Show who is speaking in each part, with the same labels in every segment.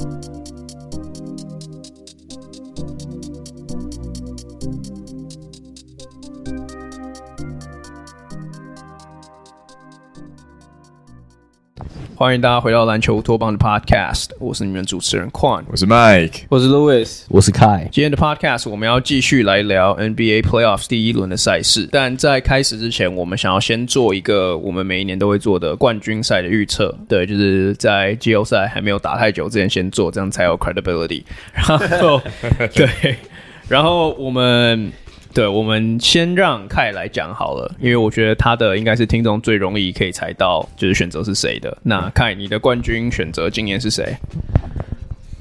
Speaker 1: you 欢迎大家回到篮球乌托邦的 Podcast，我是你们主持人 Quan，
Speaker 2: 我是 Mike，
Speaker 3: 我是 Louis，
Speaker 4: 我是 Kai。
Speaker 1: 今天的 Podcast 我们要继续来聊 NBA Playoffs 第一轮的赛事，但在开始之前，我们想要先做一个我们每一年都会做的冠军赛的预测。对，就是在季后赛还没有打太久之前先做，这样才有 credibility。然后，对，然后我们。对，我们先让凯来讲好了，因为我觉得他的应该是听众最容易可以猜到，就是选择是谁的。那凯，你的冠军选择今年是谁？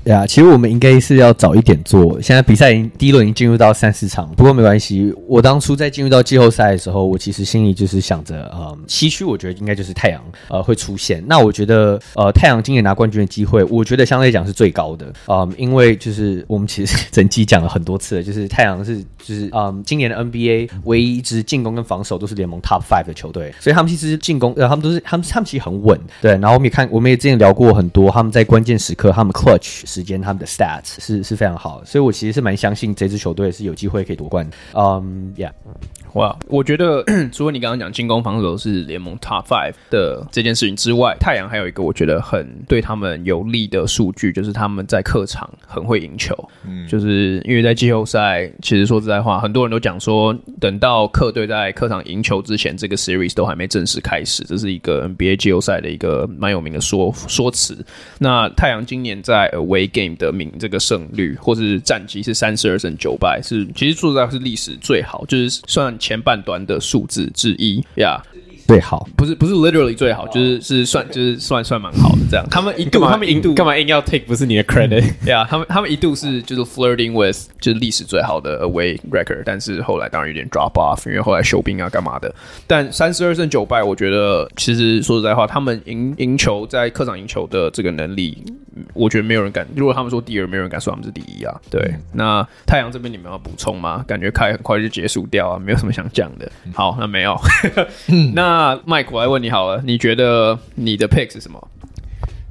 Speaker 4: 对啊，其实我们应该是要早一点做。现在比赛已经第一轮已经进入到三四场，不过没关系。我当初在进入到季后赛的时候，我其实心里就是想着，呃，西区我觉得应该就是太阳，呃，会出现。那我觉得，呃，太阳今年拿冠军的机会，我觉得相对来讲是最高的。嗯、因为就是我们其实 整季讲了很多次，就是太阳是就是嗯，今年的 NBA 唯一一支进攻跟防守都是联盟 Top Five 的球队，所以他们其实进攻，呃，他们都是他们他们其实很稳。对，然后我们也看，我们也之前聊过很多，他们在关键时刻，他们 Clutch。时间他们的 stats 是是非常好，所以我其实是蛮相信这支球队是有机会可以夺冠。嗯、um,，Yeah，
Speaker 1: 哇，我觉得 除了你刚刚讲进攻防守是联盟 top five 的这件事情之外，太阳还有一个我觉得很对他们有利的数据，就是他们在客场很会赢球。嗯，就是因为在季后赛，其实说实在话，很多人都讲说，等到客队在客场赢球之前，这个 series 都还没正式开始，这是一个 NBA 季后赛的一个蛮有名的说说辞。那太阳今年在 away game 的名这个胜率或是战绩是三十二胜九败，是其实说实在是历史最好，就是算前半段的数字之一呀。Yeah
Speaker 4: 最好
Speaker 1: 不是不是 literally 最好，就是是算就是算算蛮好的这样。他们一度他们一度
Speaker 3: 干嘛硬要 take 不是你的 credit？
Speaker 1: 对啊，他们他们一度是就是 flirting with 就是历史最好的 away record，但是后来当然有点 drop off，因为后来休兵啊干嘛的。但三十二胜九败，我觉得其实说实在话，他们赢赢球在客场赢球的这个能力，我觉得没有人敢。如果他们说第二，没有人敢说他们是第一啊。对，嗯、那太阳这边你们要补充吗？感觉开很快就结束掉啊，没有什么想讲的。好，那没有，那。那 Mike，我来问你好了，你觉得你的 pick 是什么？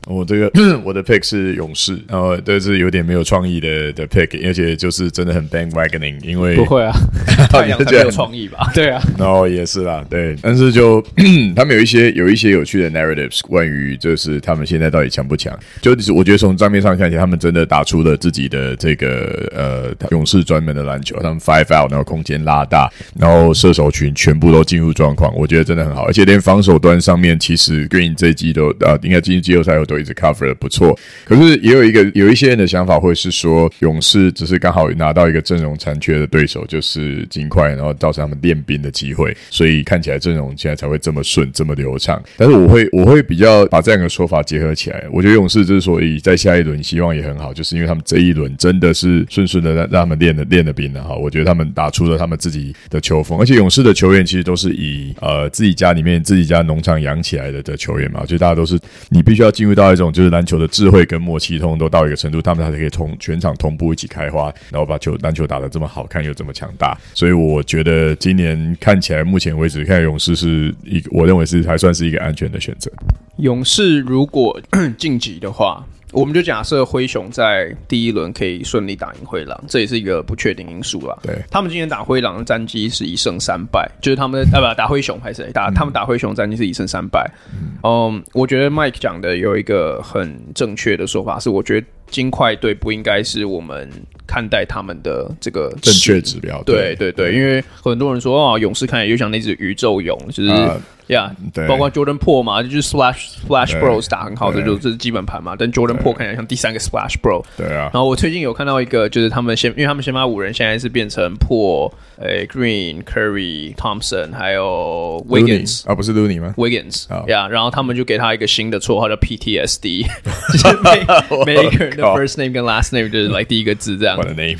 Speaker 2: 我这个 我的 pick 是勇士，然后这是有点没有创意的的 pick，而且就是真的很 bandwagoning，因为
Speaker 1: 不会啊，太阳没有创意吧？对啊，
Speaker 2: 然后也是啦，对，但是就 他们有一些有一些有趣的 narratives，关于就是他们现在到底强不强？就是我觉得从账面上看起来，他们真的打出了自己的这个呃勇士专门的篮球，他们 five out，然后空间拉大，然后射手群全部都进入状况，我觉得真的很好，而且连防守端上面其实 Green 这一季都啊、呃，应该进入季后赛有一直 cover 的不错，可是也有一个有一些人的想法会是说，勇士只是刚好拿到一个阵容残缺的对手，就是金块，然后造成他们练兵的机会，所以看起来阵容现在才会这么顺，这么流畅。但是我会我会比较把这样的说法结合起来，我觉得勇士之所以在下一轮希望也很好，就是因为他们这一轮真的是顺顺的让让他们练的练的兵了哈。我觉得他们打出了他们自己的球风，而且勇士的球员其实都是以呃自己家里面自己家农场养起来的的球员嘛，就大家都是你必须要进入到。还有一种就是篮球的智慧跟默契，通都到一个程度，他们才可以同全场同步一起开花，然后把球篮球打得这么好看又这么强大。所以我觉得今年看起来，目前为止看勇士是一，我认为是还算是一个安全的选择。
Speaker 1: 勇士如果 晋级的话。我们就假设灰熊在第一轮可以顺利打赢灰狼，这也是一个不确定因素啦。
Speaker 2: 对，
Speaker 1: 他们今天打灰狼的战绩是一胜三败，就是他们的啊不打灰熊还是打、嗯、他们打灰熊战绩是一胜三败。嗯，um, 我觉得 Mike 讲的有一个很正确的说法，是我觉得金块队不应该是我们看待他们的这个
Speaker 2: 正确指标。
Speaker 1: 对对对，对，因为很多人说哦，勇士看起来就像那只宇宙勇，就是。呃呀、yeah，对，包括 Jordan Poole 嘛，就是 Splash Splash Bros 打很好的，就这是基本盘嘛。但 Jordan Poole 看起来像第三个 Splash Bro。对啊。然后我最近有看到一个，就是他们先，因为他们先发五人现在是变成 Poole、欸、Green、Curry、Thompson，还有 Wiggins
Speaker 2: 啊，不是 Looney 吗
Speaker 1: ？Wiggins。呀、yeah，然后他们就给他一个新的绰号叫 PTSD，就是每每一个人的 first name 跟 last name 就是来第一个字这样。
Speaker 2: What a name？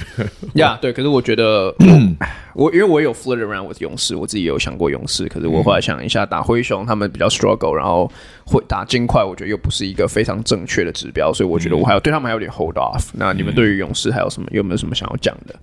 Speaker 1: 呀，对。可是我觉得。我因为我有 flirt around with 勇士，我自己有想过勇士，可是我后来想一下，打灰熊他们比较 struggle，然后会打金块，我觉得又不是一个非常正确的指标，所以我觉得我还有对他们还有点 hold off。那你们对于勇士还有什么有没有什么想要讲的？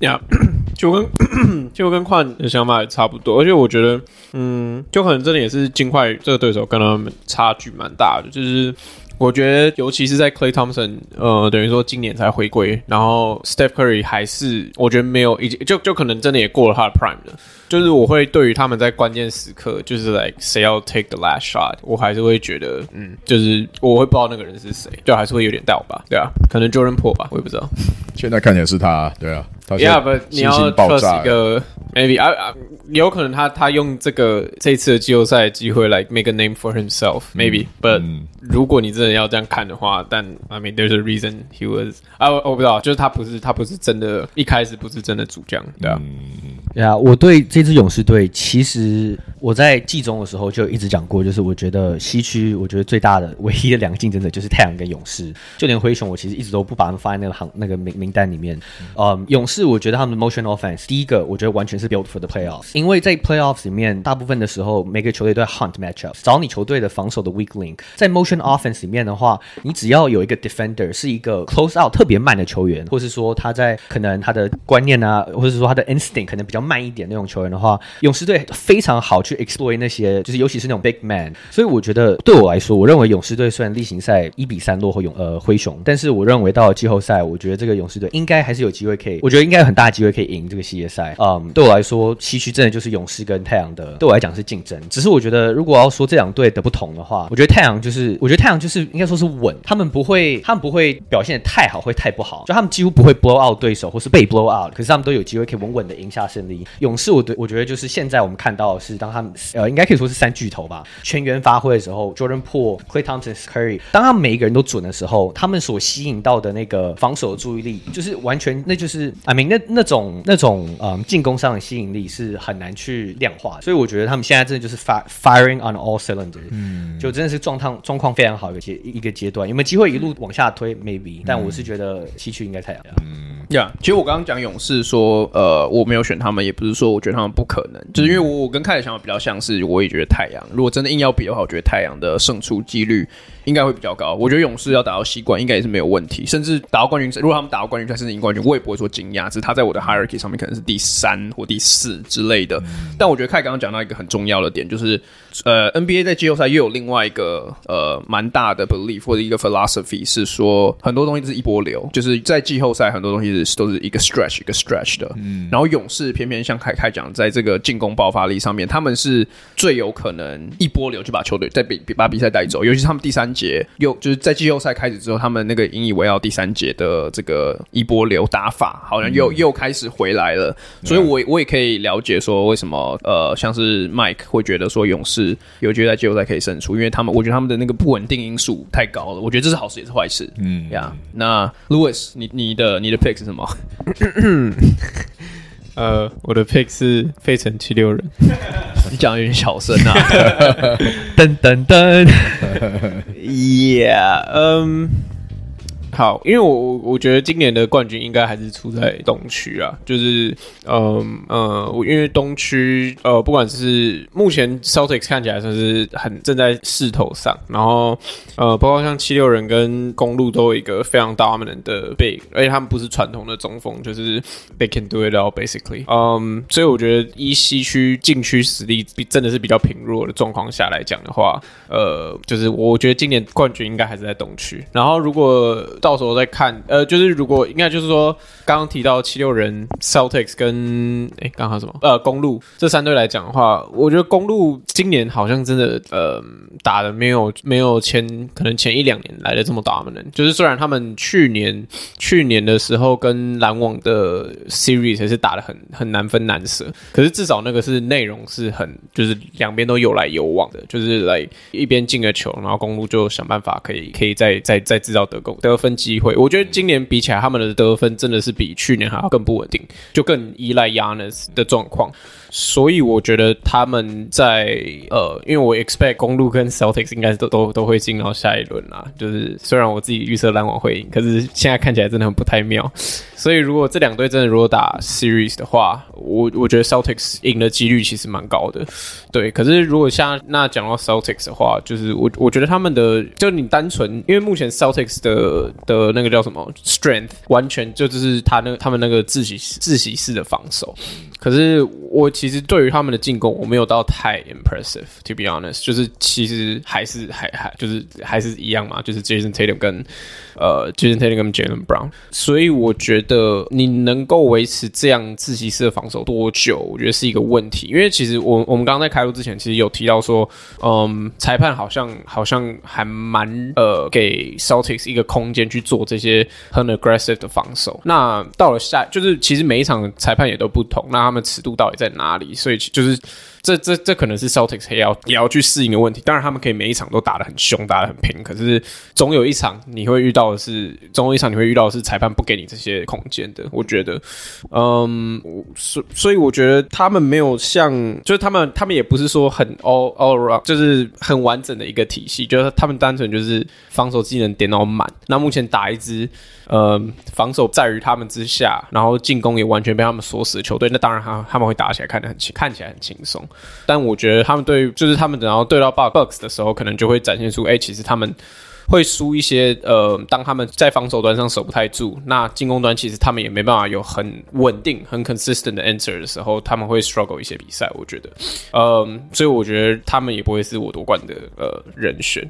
Speaker 3: 呀、yeah，就跟 就跟矿的想法也差不多，而且我觉得，嗯，就可能真的也是金块这个对手跟他们差距蛮大的，就是。我觉得尤其是在 Clay Thompson，呃，等于说今年才回归，然后 Steph Curry 还是我觉得没有，已经就就可能真的也过了他的 Prime 了。就是我会对于他们在关键时刻，就是 like 谁要 take the last shot，我还是会觉得，嗯，就是我会不知道那个人是谁，就还是会有点 doubt 吧，对啊，可能 Jordan Poole 吧，我也不知道。
Speaker 2: 现在看起来是他，对啊，他
Speaker 3: Yeah，but 你要 trust 一个 maybe 啊啊，有可能他他用这个这次的季后赛机会来 make a name for himself，maybe，but、嗯、如果你真的要这样看的话，但 I mean there's a reason he was 啊，我不知道，就是他不是他不是真的，一开始不是真的主将，对啊。
Speaker 2: 嗯
Speaker 4: 对啊，我对这支勇士队，其实我在季中的时候就一直讲过，就是我觉得西区，我觉得最大的、唯一的两个竞争者就是太阳跟勇士。就连灰熊，我其实一直都不把他们放在那个行那个名名单里面。嗯，um, 勇士，我觉得他们的 motion offense，第一个，我觉得完全是 built for the playoffs，因为在 playoffs 里面，大部分的时候，每个球队都在 hunt matchup，找你球队的防守的 weak link。在 motion offense 里面的话，你只要有一个 defender 是一个 close out 特别慢的球员，或是说他在可能他的观念啊，或者是说他的 instinct 可能比较。慢一点那种球员的话，勇士队非常好去 exploit 那些，就是尤其是那种 big man。所以我觉得对我来说，我认为勇士队虽然例行赛一比三落后勇呃灰熊，但是我认为到了季后赛，我觉得这个勇士队应该还是有机会可以，我觉得应该有很大的机会可以赢这个系列赛。嗯，对我来说，西区真的就是勇士跟太阳的，对我来讲是竞争。只是我觉得如果要说这两队的不同的话，我觉得太阳就是，我觉得太阳就是应该说是稳，他们不会，他们不会表现的太好，会太不好，就他们几乎不会 blow out 对手或是被 blow out，可是他们都有机会可以稳稳的赢下胜利。勇士，我对我觉得就是现在我们看到的是，当他们呃，应该可以说是三巨头吧，全员发挥的时候，Jordan Poole、Klay Thompson、Curry，当他们每一个人都准的时候，他们所吸引到的那个防守的注意力，就是完全那就是 I mean 那那种那种嗯进攻上的吸引力是很难去量化，所以我觉得他们现在真的就是 fire firing on all cylinders，嗯，就真的是状态状况非常好的阶一个阶段，有没有机会一路往下推？Maybe，但我是觉得西区应该太阳，
Speaker 1: 嗯，呀，其实我刚刚讲勇士说，呃，我没有选他们，也不是说。我觉得他们不可能，就是因为我我跟凯的想法比较像是，我也觉得太阳如果真的硬要比的话，我觉得太阳的胜出几率应该会比较高。我觉得勇士要打到西冠应该也是没有问题，甚至打到冠军赛，如果他们打到冠军赛甚至赢冠军，我也不会说惊讶。只是他在我的 hierarchy 上面可能是第三或第四之类的。但我觉得凯刚刚讲到一个很重要的点，就是呃 NBA 在季后赛又有另外一个呃蛮大的 belief 或者一个 philosophy 是说很多东西都是一波流，就是在季后赛很多东西是都是一个 stretch 一个 stretch 的。嗯，然后勇士偏偏像凯凯讲，在这个进攻爆发力上面，他们是最有可能一波流就把球队在比把比赛带走，尤其是他们第三。节又就是在季后赛开始之后，他们那个引以为傲第三节的这个一波流打法，好像又、嗯、又开始回来了。所以我，我我也可以了解说，为什么呃，像是 Mike 会觉得说勇士有觉得在季后赛可以胜出，因为他们我觉得他们的那个不稳定因素太高了。我觉得这是好事也是坏事。嗯呀，yeah, 那 Louis，你你的你的 pick 是什么？
Speaker 3: 呃，我的 pick 是费城七六人。
Speaker 1: 你讲有点小声啊！
Speaker 4: 噔噔噔
Speaker 3: ，Yeah，嗯、um。好，因为我我我觉得今年的冠军应该还是出在东区啊，就是嗯呃，因为东区呃，不管是目前 Celtics 看起来算是很正在势头上，然后呃，包括像七六人跟公路都有一个非常 dominant 的 big，而且他们不是传统的中锋，就是 they can do it all basically，嗯，所以我觉得依西区禁区实力比真的是比较贫弱的状况下来讲的话，呃，就是我觉得今年冠军应该还是在东区，然后如果到时候再看，呃，就是如果应该就是说，刚刚提到七六人、Celtics 跟哎，刚刚什么？呃，公路这三队来讲的话，我觉得公路今年好像真的，呃，打的没有没有前可能前一两年来的这么打的呢。就是虽然他们去年去年的时候跟篮网的 Series 还是打的很很难分难舍，可是至少那个是内容是很就是两边都有来有往的，就是来一边进个球，然后公路就想办法可以可以再再再制造得攻得分。机会，我觉得今年比起来，他们的得分真的是比去年还要更不稳定，就更依赖 Yanis 的状况。所以我觉得他们在呃，因为我 expect 公鹿跟 Celtics 应该都都都会进到下一轮啦。就是虽然我自己预测篮网会赢，可是现在看起来真的很不太妙。所以如果这两队真的如果打 series 的话，我我觉得 Celtics 赢的几率其实蛮高的。对，可是如果像那讲到 Celtics 的话，就是我我觉得他们的就你单纯因为目前 Celtics 的的那个叫什么 strength，完全就就是他那他们那个自习自习室的防守。可是我其实对于他们的进攻，我没有到太 impressive，to be honest，就是其实还是还还就是还是一样嘛，就是 Jason Tatum 跟呃 Jason Tatum 跟 Jalen Brown，所以我觉得你能够维持这样自习室的防守多久，我觉得是一个问题。因为其实我我们刚刚在开录之前，其实有提到说，嗯，裁判好像好像还蛮呃给 Celtics 一个空间去做这些很 aggressive 的防守。那到了下，就是其实每一场裁判也都不同，那他们尺度到底在哪里？所以就是。这这这可能是 Celtics 也要也要去适应的问题。当然，他们可以每一场都打得很凶，打得很拼。可是，总有一场你会遇到的是，总有一场你会遇到的是裁判不给你这些空间的。我觉得，嗯，所所以我觉得他们没有像，就是他们他们也不是说很 all all around，就是很完整的一个体系。就是他们单纯就是防守技能点到满。那目前打一支。呃，防守在于他们之下，然后进攻也完全被他们锁死的球队，那当然他他们会打起来看得很轻，看起来很轻松。但我觉得他们对，就是他们等到对到 Bucks 的时候，可能就会展现出，哎、其实他们会输一些。呃，当他们在防守端上守不太住，那进攻端其实他们也没办法有很稳定、很 consistent 的 answer 的时候，他们会 struggle 一些比赛。我觉得，呃，所以我觉得他们也不会是我夺冠的呃人选。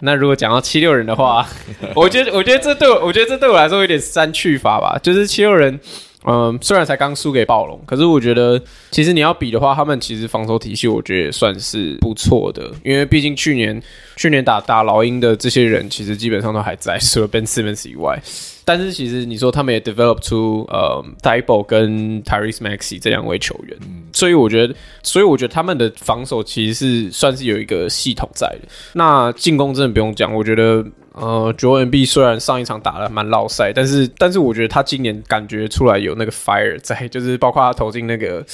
Speaker 3: 那如果讲到七六人的话，我觉得，我觉得这对我，我觉得这对我来说有点删去法吧。就是七六人，嗯，虽然才刚输给暴龙，可是我觉得，其实你要比的话，他们其实防守体系，我觉得也算是不错的。因为毕竟去年，去年打打老鹰的这些人，其实基本上都还在，除了 Ben Simmons 以外。但是其实你说他们也 develop 出呃 Thybulle 跟 Tyrese Maxey 这两位球员，所以我觉得，所以我觉得他们的防守其实是算是有一个系统在的。那进攻真的不用讲，我觉得呃，Joel b 虽然上一场打得蛮落赛，但是但是我觉得他今年感觉出来有那个 fire 在，就是包括他投进那个。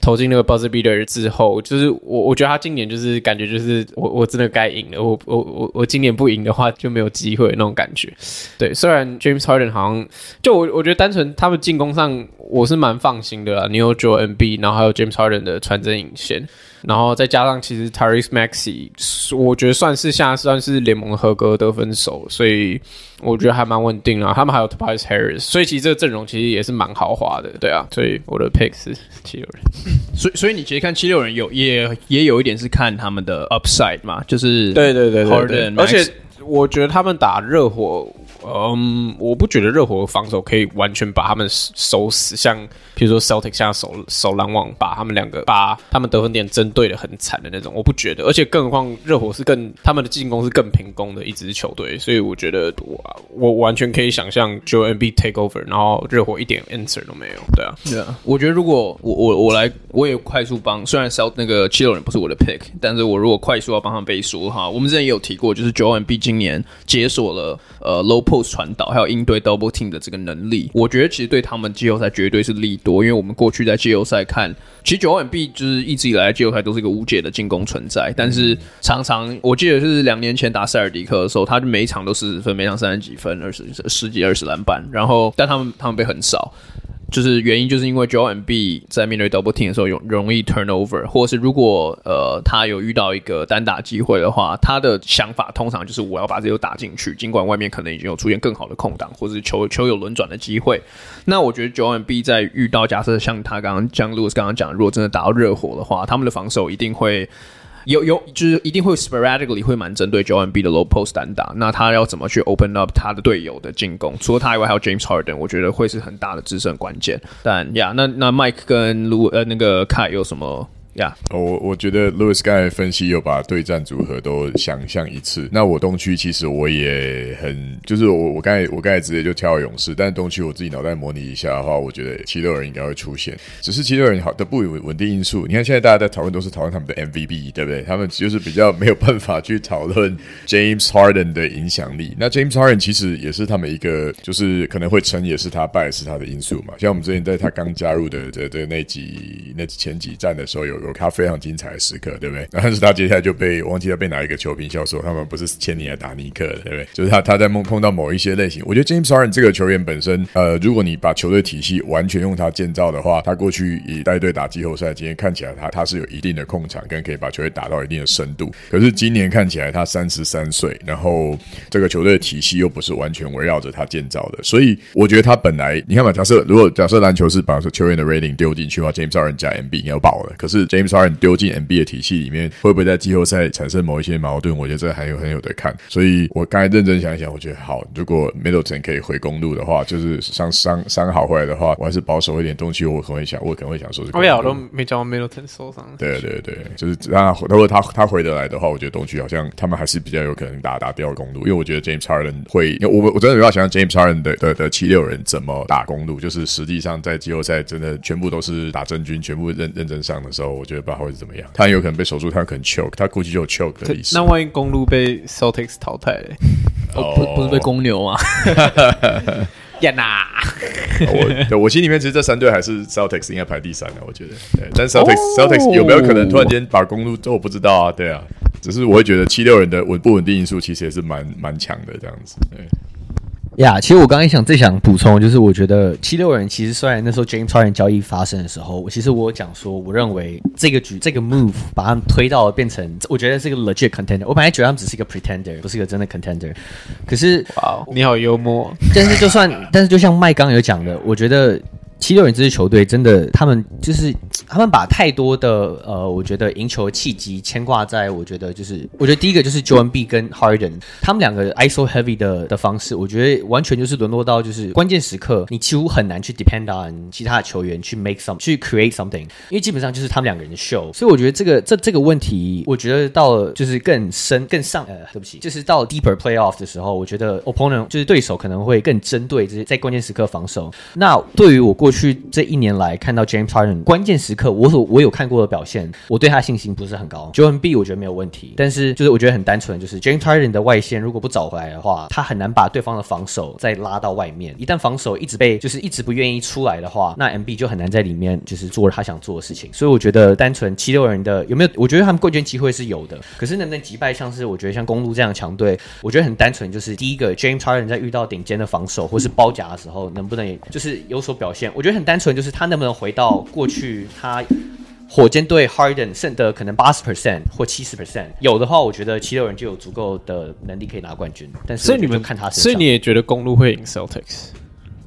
Speaker 3: 投进那个 buzzer beater 之后，就是我我觉得他今年就是感觉就是我我真的该赢了，我我我我今年不赢的话就没有机会那种感觉。对，虽然 James Harden 好像就我我觉得单纯他们进攻上我是蛮放心的啦，你有 Joel b 然后还有 James Harden 的传真引线。然后再加上，其实 Tyrese Maxey，我觉得算是现在算是联盟的合格得分手，所以我觉得还蛮稳定啊。他们还有 Tobias Harris，所以其实这个阵容其实也是蛮豪华的，对啊。所以我的 pick 是七六人。
Speaker 1: 所以所以你其实看七六人有也也有一点是看他们的 upside 嘛，就是
Speaker 3: 对对对对对，而且我觉得他们打热火。嗯，我不觉得热火防守可以完全把他们守死，像比如说 Celtic 现在守守篮网，把他们两个把他们得分点针对的很惨的那种，我不觉得。而且更何况热火是更他们的进攻是更平攻的一支球队，所以我觉得我我完全可以想象 j o e m b take over，然后热火一点 answer 都没有。对啊，
Speaker 1: 对啊，我觉得如果我我我来，我也快速帮，虽然 Celt 那个七六人不是我的 pick，但是我如果快速要帮他们背书哈，我们之前也有提过，就是 Joel Embiid 今年解锁了呃 low。post 传导还有应对 double team 的这个能力，我觉得其实对他们季后赛绝对是利多，因为我们过去在季后赛看，其实九万 B 就是一直以来季后赛都是一个无解的进攻存在，但是常常我记得是两年前打塞尔迪克的时候，他就每一场都四十分，每场三十几分，二十十几二十篮板，然后但他们他们被很少。就是原因，就是因为 Joel b 在面对 double team 的时候，容容易 turnover，或者是如果呃他有遇到一个单打机会的话，他的想法通常就是我要把这球打进去，尽管外面可能已经有出现更好的空档，或者是球球有轮转的机会。那我觉得 Joel b 在遇到假设像他刚刚像 Louis 刚刚讲，如果真的打到热火的话，他们的防守一定会。有有就是一定会 sporadically 会蛮针对 j o e n B 的 low post 单打，那他要怎么去 open up 他的队友的进攻？除了他以外，还有 James Harden，我觉得会是很大的制胜关键。但呀，那那 Mike 跟卢呃那个 Kai 有什么？呀
Speaker 2: 我我觉得 Louis 刚才分析有把对战组合都想象一次。那我东区其实我也很，就是我我刚才我刚才直接就跳勇士，但是东区我自己脑袋模拟一下的话，我觉得七六人应该会出现。只是七六人好的不稳稳定因素，你看现在大家在讨论都是讨论他们的 MVP，对不对？他们就是比较没有办法去讨论 James Harden 的影响力。那 James Harden 其实也是他们一个，就是可能会成也是他败也是他的因素嘛。像我们之前在他刚加入的的的那几那前几站的时候有。有他非常精彩的时刻，对不对？但是他接下来就被忘记了被哪一个球评笑说他们不是签你来打尼克的，对不对？就是他他在梦碰到某一些类型，我觉得 James Harden 这个球员本身，呃，如果你把球队体系完全用他建造的话，他过去以带队打季后赛，今天看起来他他是有一定的控场跟可以把球队打到一定的深度。可是今年看起来他三十三岁，然后这个球队体系又不是完全围绕着他建造的，所以我觉得他本来你看嘛，假设如果假设篮球是把球员的 rating 丢进去的话，James Harden 加 MB 要爆了。可是 James Harden 丢进 NB 的体系里面，会不会在季后赛产生某一些矛盾？我觉得这还有很有得看。所以我刚才认真想一想，我觉得好，如果 Middleton 可以回公路的话，就是伤伤伤好回来的话，我还是保守一点东区。我可能会想，我可能会想说是。
Speaker 3: 我俩都没讲 Middleton 受伤。
Speaker 2: 对对对，就是让他如果他他回得来的话，我觉得东区好像他们还是比较有可能打打掉公路，因为我觉得 James Harden 会，我我真的没办法想象 James Harden 的的的七六人怎么打公路，就是实际上在季后赛真的全部都是打真军，全部认认真上的时候，我觉得不知道会是怎么样。他有可能被守住，他可能 choke，他估计就有 choke 的意思。
Speaker 3: 那万一公路被 Celtics 淘汰嘞？
Speaker 1: 哦，不不是被公牛吗？
Speaker 3: 呀呐！
Speaker 2: 我我心里面其实这三队还是 Celtics 应该排第三的，我觉得。对，但 Celtics、oh! Celtics 有没有可能突然间把公路？这我不知道啊。对啊，只是我会觉得七六人的稳不稳定因素其实也是蛮蛮强的这样子。对。
Speaker 4: 呀，yeah, 其实我刚才想最想补充，就是我觉得七六人其实虽然那时候 James Harden 交易发生的时候，我其实我讲说，我认为这个局这个 move 把他们推到变成，我觉得是一个 legit contender。我本来觉得他们只是一个 pretender，不是一个真的 contender。可是，
Speaker 3: 哇，你好幽默。
Speaker 4: 但是就算，但是就像麦刚有讲的，我觉得。七六人这支球队真的，他们就是他们把太多的呃，我觉得赢球的契机牵挂在，我觉得就是，我觉得第一个就是 j o e n B 跟 Harden 他们两个 ISO heavy 的的方式，我觉得完全就是沦落到就是关键时刻，你几乎很难去 depend on 其他的球员去 make some 去 create something，因为基本上就是他们两个人的 show。所以我觉得这个这这个问题，我觉得到了就是更深更上呃，对不起，就是到 deeper playoff 的时候，我觉得 opponent 就是对手可能会更针对这些在关键时刻防守。那对于我过去。去这一年来看到 James Harden 关键时刻，我所我有看过的表现，我对他信心不是很高。Joel B 我觉得没有问题，但是就是我觉得很单纯，就是 James Harden 的外线如果不找回来的话，他很难把对方的防守再拉到外面。一旦防守一直被就是一直不愿意出来的话，那 MB 就很难在里面就是做他想做的事情。所以我觉得单纯七六人的有没有？我觉得他们冠军机会是有的，可是能不能击败像是我觉得像公鹿这样的强队？我觉得很单纯，就是第一个 James Harden 在遇到顶尖的防守或是包夹的时候，能不能就是有所表现？我觉得很单纯，就是他能不能回到过去，他火箭队 Harden 剩的可能八十 percent 或七十 percent，有的话，我觉得七六人就有足够的能力可以拿冠军。但是，所以你们看他，
Speaker 3: 所以你也觉得公路会赢 Celtics？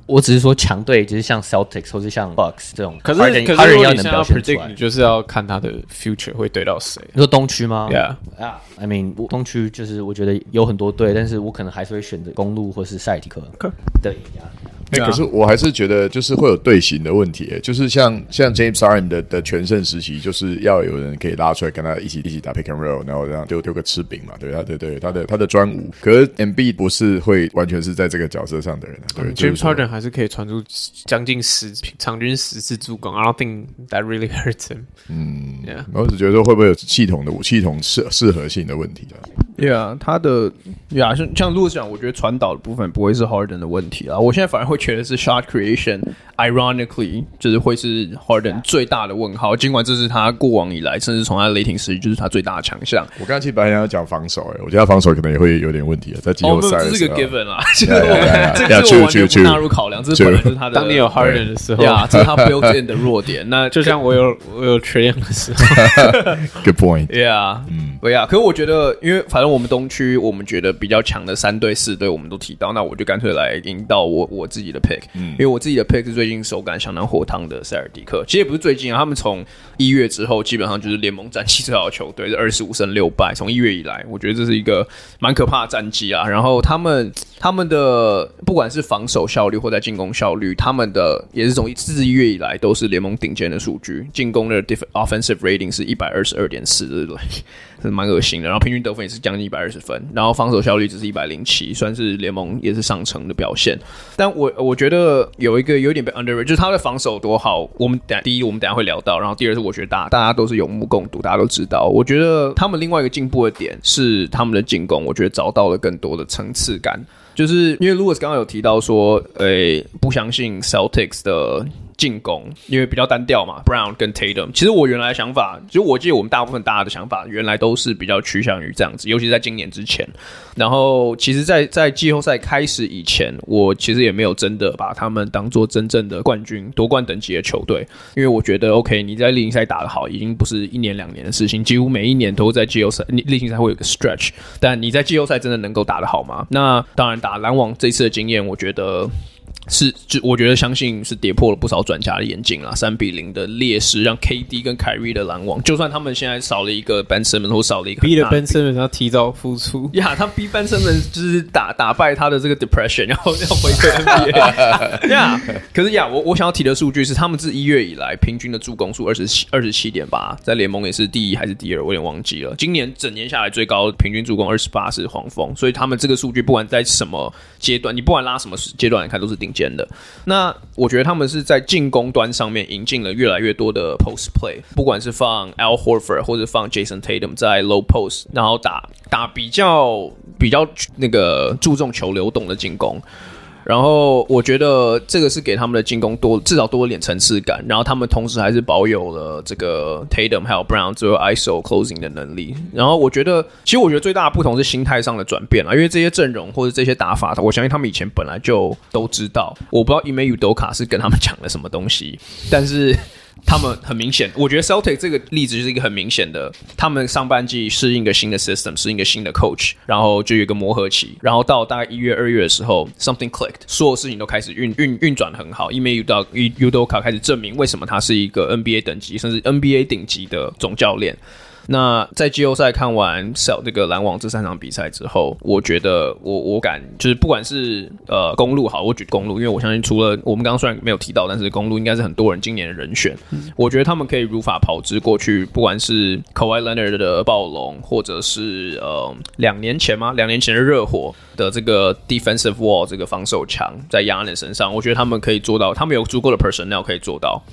Speaker 4: 我只是说强队，就是像 Celtics 或是像 Bucks 这种。
Speaker 3: 可是是 Harden 要能表现出来，你就是要看他的 future 会对到谁？
Speaker 4: 你说东区吗
Speaker 3: ？Yeah，
Speaker 4: 啊、yeah.，I mean 东区就是我觉得有很多队，但是我可能还是会选择公路或是塞尔提克。对呀。
Speaker 2: 哎，可是我还是觉得就是会有队形的问题，就是像像 James Harden 的的全盛时期，就是要有人可以拉出来跟他一起一起打 pick and roll，然后这样丢丢个吃饼嘛，对，他对对他的他的专武。可是 Embiid 不是会完全是在这个角色上的人，对
Speaker 3: ，James Harden 还是可以传出将近十场均十次助攻。I don't think that really hurts him。
Speaker 2: 嗯，Yeah. 我只觉得说会不会有系统的系统适适合性的问题啊？
Speaker 1: 对啊，他的呀，像像陆讲，我觉得传导的部分不会是 Harden 的问题啊。我现在反而会觉得是 shot creation，ironically 就是会是 Harden 最大的问号。尽管这是他过往以来，甚至从他雷霆时期就是他最大的强项。
Speaker 2: 我刚刚其实本来想要讲防守，哎，我觉得他防守可能也会有点问题啊，在季后赛。
Speaker 1: 这是个 given 啦，这个我们这个是我完全不纳入考量，这是本来是他的。
Speaker 3: 当你有 Harden 的时候，
Speaker 1: 呀，这是他 built in 的弱点。那
Speaker 3: 就像我有我有 Trae Young 的时候，
Speaker 2: Good point，Yeah，
Speaker 1: 嗯，对呀。可是我觉得，因为反正我们东区。我们觉得比较强的三队四队，我们都提到，那我就干脆来引导我我自己的 pick，嗯，因为我自己的 pick 是最近手感相当火烫的塞尔迪克。其实也不是最近啊，他们从一月之后基本上就是联盟战绩最好的球队，是二十五胜六败。从一月以来，我觉得这是一个蛮可怕的战绩啊。然后他们他们的不管是防守效率或在进攻效率，他们的也是从自一月以来都是联盟顶尖的数据。进攻的 offensive rating 是一百二十二点四，对不对？是蛮恶心的，然后平均得分也是将近一百二十分，然后防守效率只是一百零七，算是联盟也是上乘的表现。但我我觉得有一个有点被 underrated，就是他的防守多好。我们等第一，我们等下会聊到，然后第二是我觉得大大家都是有目共睹，大家都知道。我觉得他们另外一个进步的点是他们的进攻，我觉得找到了更多的层次感。就是因为 Louis 刚刚有提到说，诶，不相信 Celtics 的。进攻，因为比较单调嘛。Brown 跟 Tatum，其实我原来想法，其实我记得我们大部分大家的想法，原来都是比较趋向于这样子，尤其是在今年之前。然后，其实在，在季后赛开始以前，我其实也没有真的把他们当做真正的冠军、夺冠等级的球队，因为我觉得，OK，你在例行赛打得好，已经不是一年两年的事情，几乎每一年都在季后赛，例行赛会有个 stretch，但你在季后赛真的能够打得好吗？那当然，打篮网这次的经验，我觉得。是，就我觉得相信是跌破了不少专家的眼镜啊。三比零的劣势让 KD 跟凯瑞的篮网，就算他们现在少了一个 Ben Simmons 或少了一个，
Speaker 3: 逼的 Ben Simmons 要提早复出
Speaker 1: 呀，他逼 Ben Simmons 就是打打败他的这个 depression，然后要回归 NBA 呀。可是呀，我我想要提的数据是，他们自一月以来平均的助攻数二十七二十七点八，在联盟也是第一还是第二，我有点忘记了。今年整年下来最高平均助攻二十八是黄蜂，所以他们这个数据不管在什么阶段，你不管拉什么阶段来看都是顶间的。那我觉得他们是在进攻端上面引进了越来越多的 post play，不管是放 Al Horford 或者放 Jason Tatum 在 low post，然后打打比较比较那个注重球流动的进攻。然后我觉得这个是给他们的进攻多至少多了点层次感，然后他们同时还是保有了这个 Tatum 还有 Brown 最后 ISO closing 的能力。然后我觉得，其实我觉得最大的不同是心态上的转变了，因为这些阵容或者这些打法，我相信他们以前本来就都知道。我不知道 Ime Udoka 是跟他们讲了什么东西，但是。他们很明显，我觉得 Celtic 这个例子就是一个很明显的，他们上半季适应一个新的 system，适应一个新的 coach，然后就有一个磨合期，然后到大概一月、二月的时候，something clicked，所有事情都开始运运运转很好，因为 Udo U Udo 卡开始证明为什么他是一个 NBA 等级甚至 NBA 顶级的总教练。那在季后赛看完小这个篮网这三场比赛之后，我觉得我我敢就是不管是呃公路好，我举公路，因为我相信除了我们刚刚虽然没有提到，但是公路应该是很多人今年的人选。嗯、我觉得他们可以如法炮制过去，不管是 Kawhi Leonard 的暴龙，或者是呃两年前吗？两年前的热火的这个 defensive wall 这个防守墙在 Giannis 身上，我觉得他们可以做到，他们有足够的 personnel 可以做到。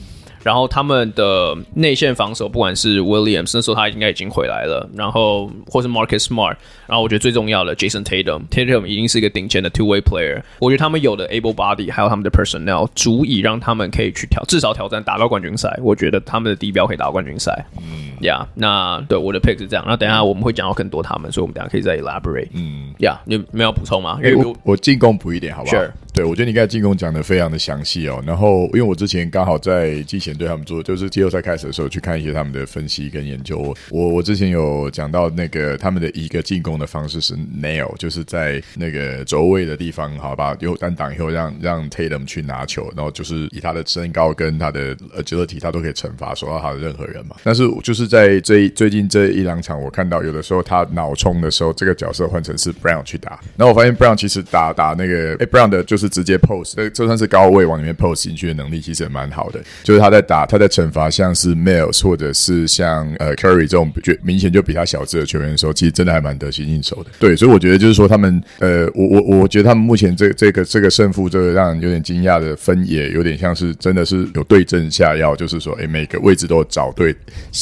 Speaker 1: 然后他们的内线防守，不管是 Williams 那时候他应该已经回来了，然后或是 Marcus Smart，然后我觉得最重要的 Jason Tatum，Tatum 已经是一个顶尖的 two way player。我觉得他们有的 able body，还有他们的 personnel，足以让他们可以去挑至少挑战打到冠军赛。我觉得他们的地标可以打到冠军赛。嗯，呀，那对我的 pick 是这样。那等一下我们会讲到更多他们，所以我们等下可以再 elaborate。嗯，呀，你没有补充吗？因为
Speaker 2: 我我进攻补一点好不好
Speaker 1: ？Sure.
Speaker 2: 对，我觉得你刚才进攻讲的非常的详细哦。然后因为我之前刚好在季前。对他们做，就是季后赛开始的时候去看一些他们的分析跟研究。我我之前有讲到那个他们的一个进攻的方式是 nail，就是在那个轴位的地方，好吧，有单挡以后让让 Tatum 去拿球，然后就是以他的身高跟他的 agility，他都可以惩罚守到他的任何人嘛。但是就是在这最近这一两场，我看到有的时候他脑冲的时候，这个角色换成是 Brown 去打，然后我发现 Brown 其实打打那个哎 Brown 的就是是直接 post，这就算是高位往里面 post 进去的能力其实也蛮好的，就是他在。打他在惩罚像是 Miles 或者是像呃 Curry 这种就明显就比他小只的球员的时候，其实真的还蛮得心应手的。对，所以我觉得就是说他们呃，我我我觉得他们目前这这个这个胜负，这个让人有点惊讶的分野，有点像是真的是有对症下药，就是说哎，每个位置都找对，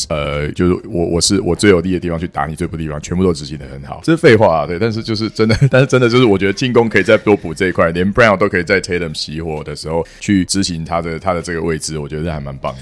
Speaker 2: 呃，就是我我是我最有利的地方去打你最不利的地方，全部都执行的很好。这是废话啊，对，但是就是真的，但是真的就是我觉得进攻可以再多补这一块，连 Brown 都可以在 Tatum 熄火的时候去执行他的他的这个位置，我觉得还蛮。棒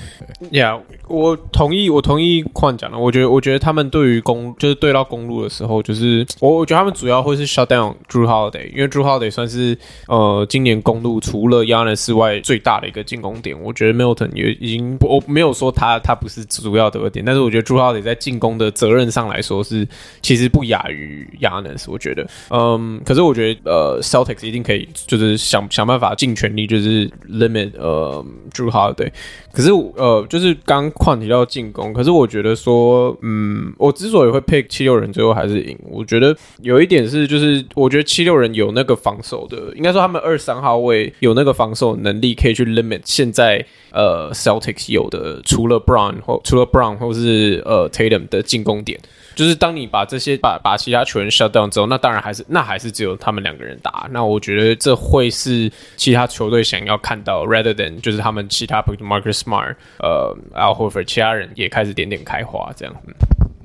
Speaker 3: ，Yeah，我同意，我同意矿讲的。我觉得，我觉得他们对于公，就是对到公路的时候，就是我我觉得他们主要会是 shut down Jrue Holiday，因为 Jrue Holiday 算是呃今年公路除了 Yanis 外最大的一个进攻点。我觉得 Milton 也已经，我没有说他他不是主要的点，但是我觉得 Jrue Holiday 在进攻的责任上来说是其实不亚于 Yanis。我觉得，嗯，可是我觉得呃 Celtics 一定可以，就是想想办法尽全力，就是 limit 呃 Jrue Holiday。可是呃，就是刚矿提到进攻，可是我觉得说，嗯，我之所以会 pick 七六人最后还是赢，我觉得有一点是，就是我觉得七六人有那个防守的，应该说他们二三号位有那个防守能力，可以去 limit 现在呃 Celtics 有的，除了 Brown 或除了 Brown 或是呃 Tatum 的进攻点。就是当你把这些把把其他球员 shut down 之后，那当然还是那还是只有他们两个人打。那我觉得这会是其他球队想要看到，rather than 就是他们其他，比如 Marcus Smart、呃 Al Horford，其他人也开始点点开花这样。嗯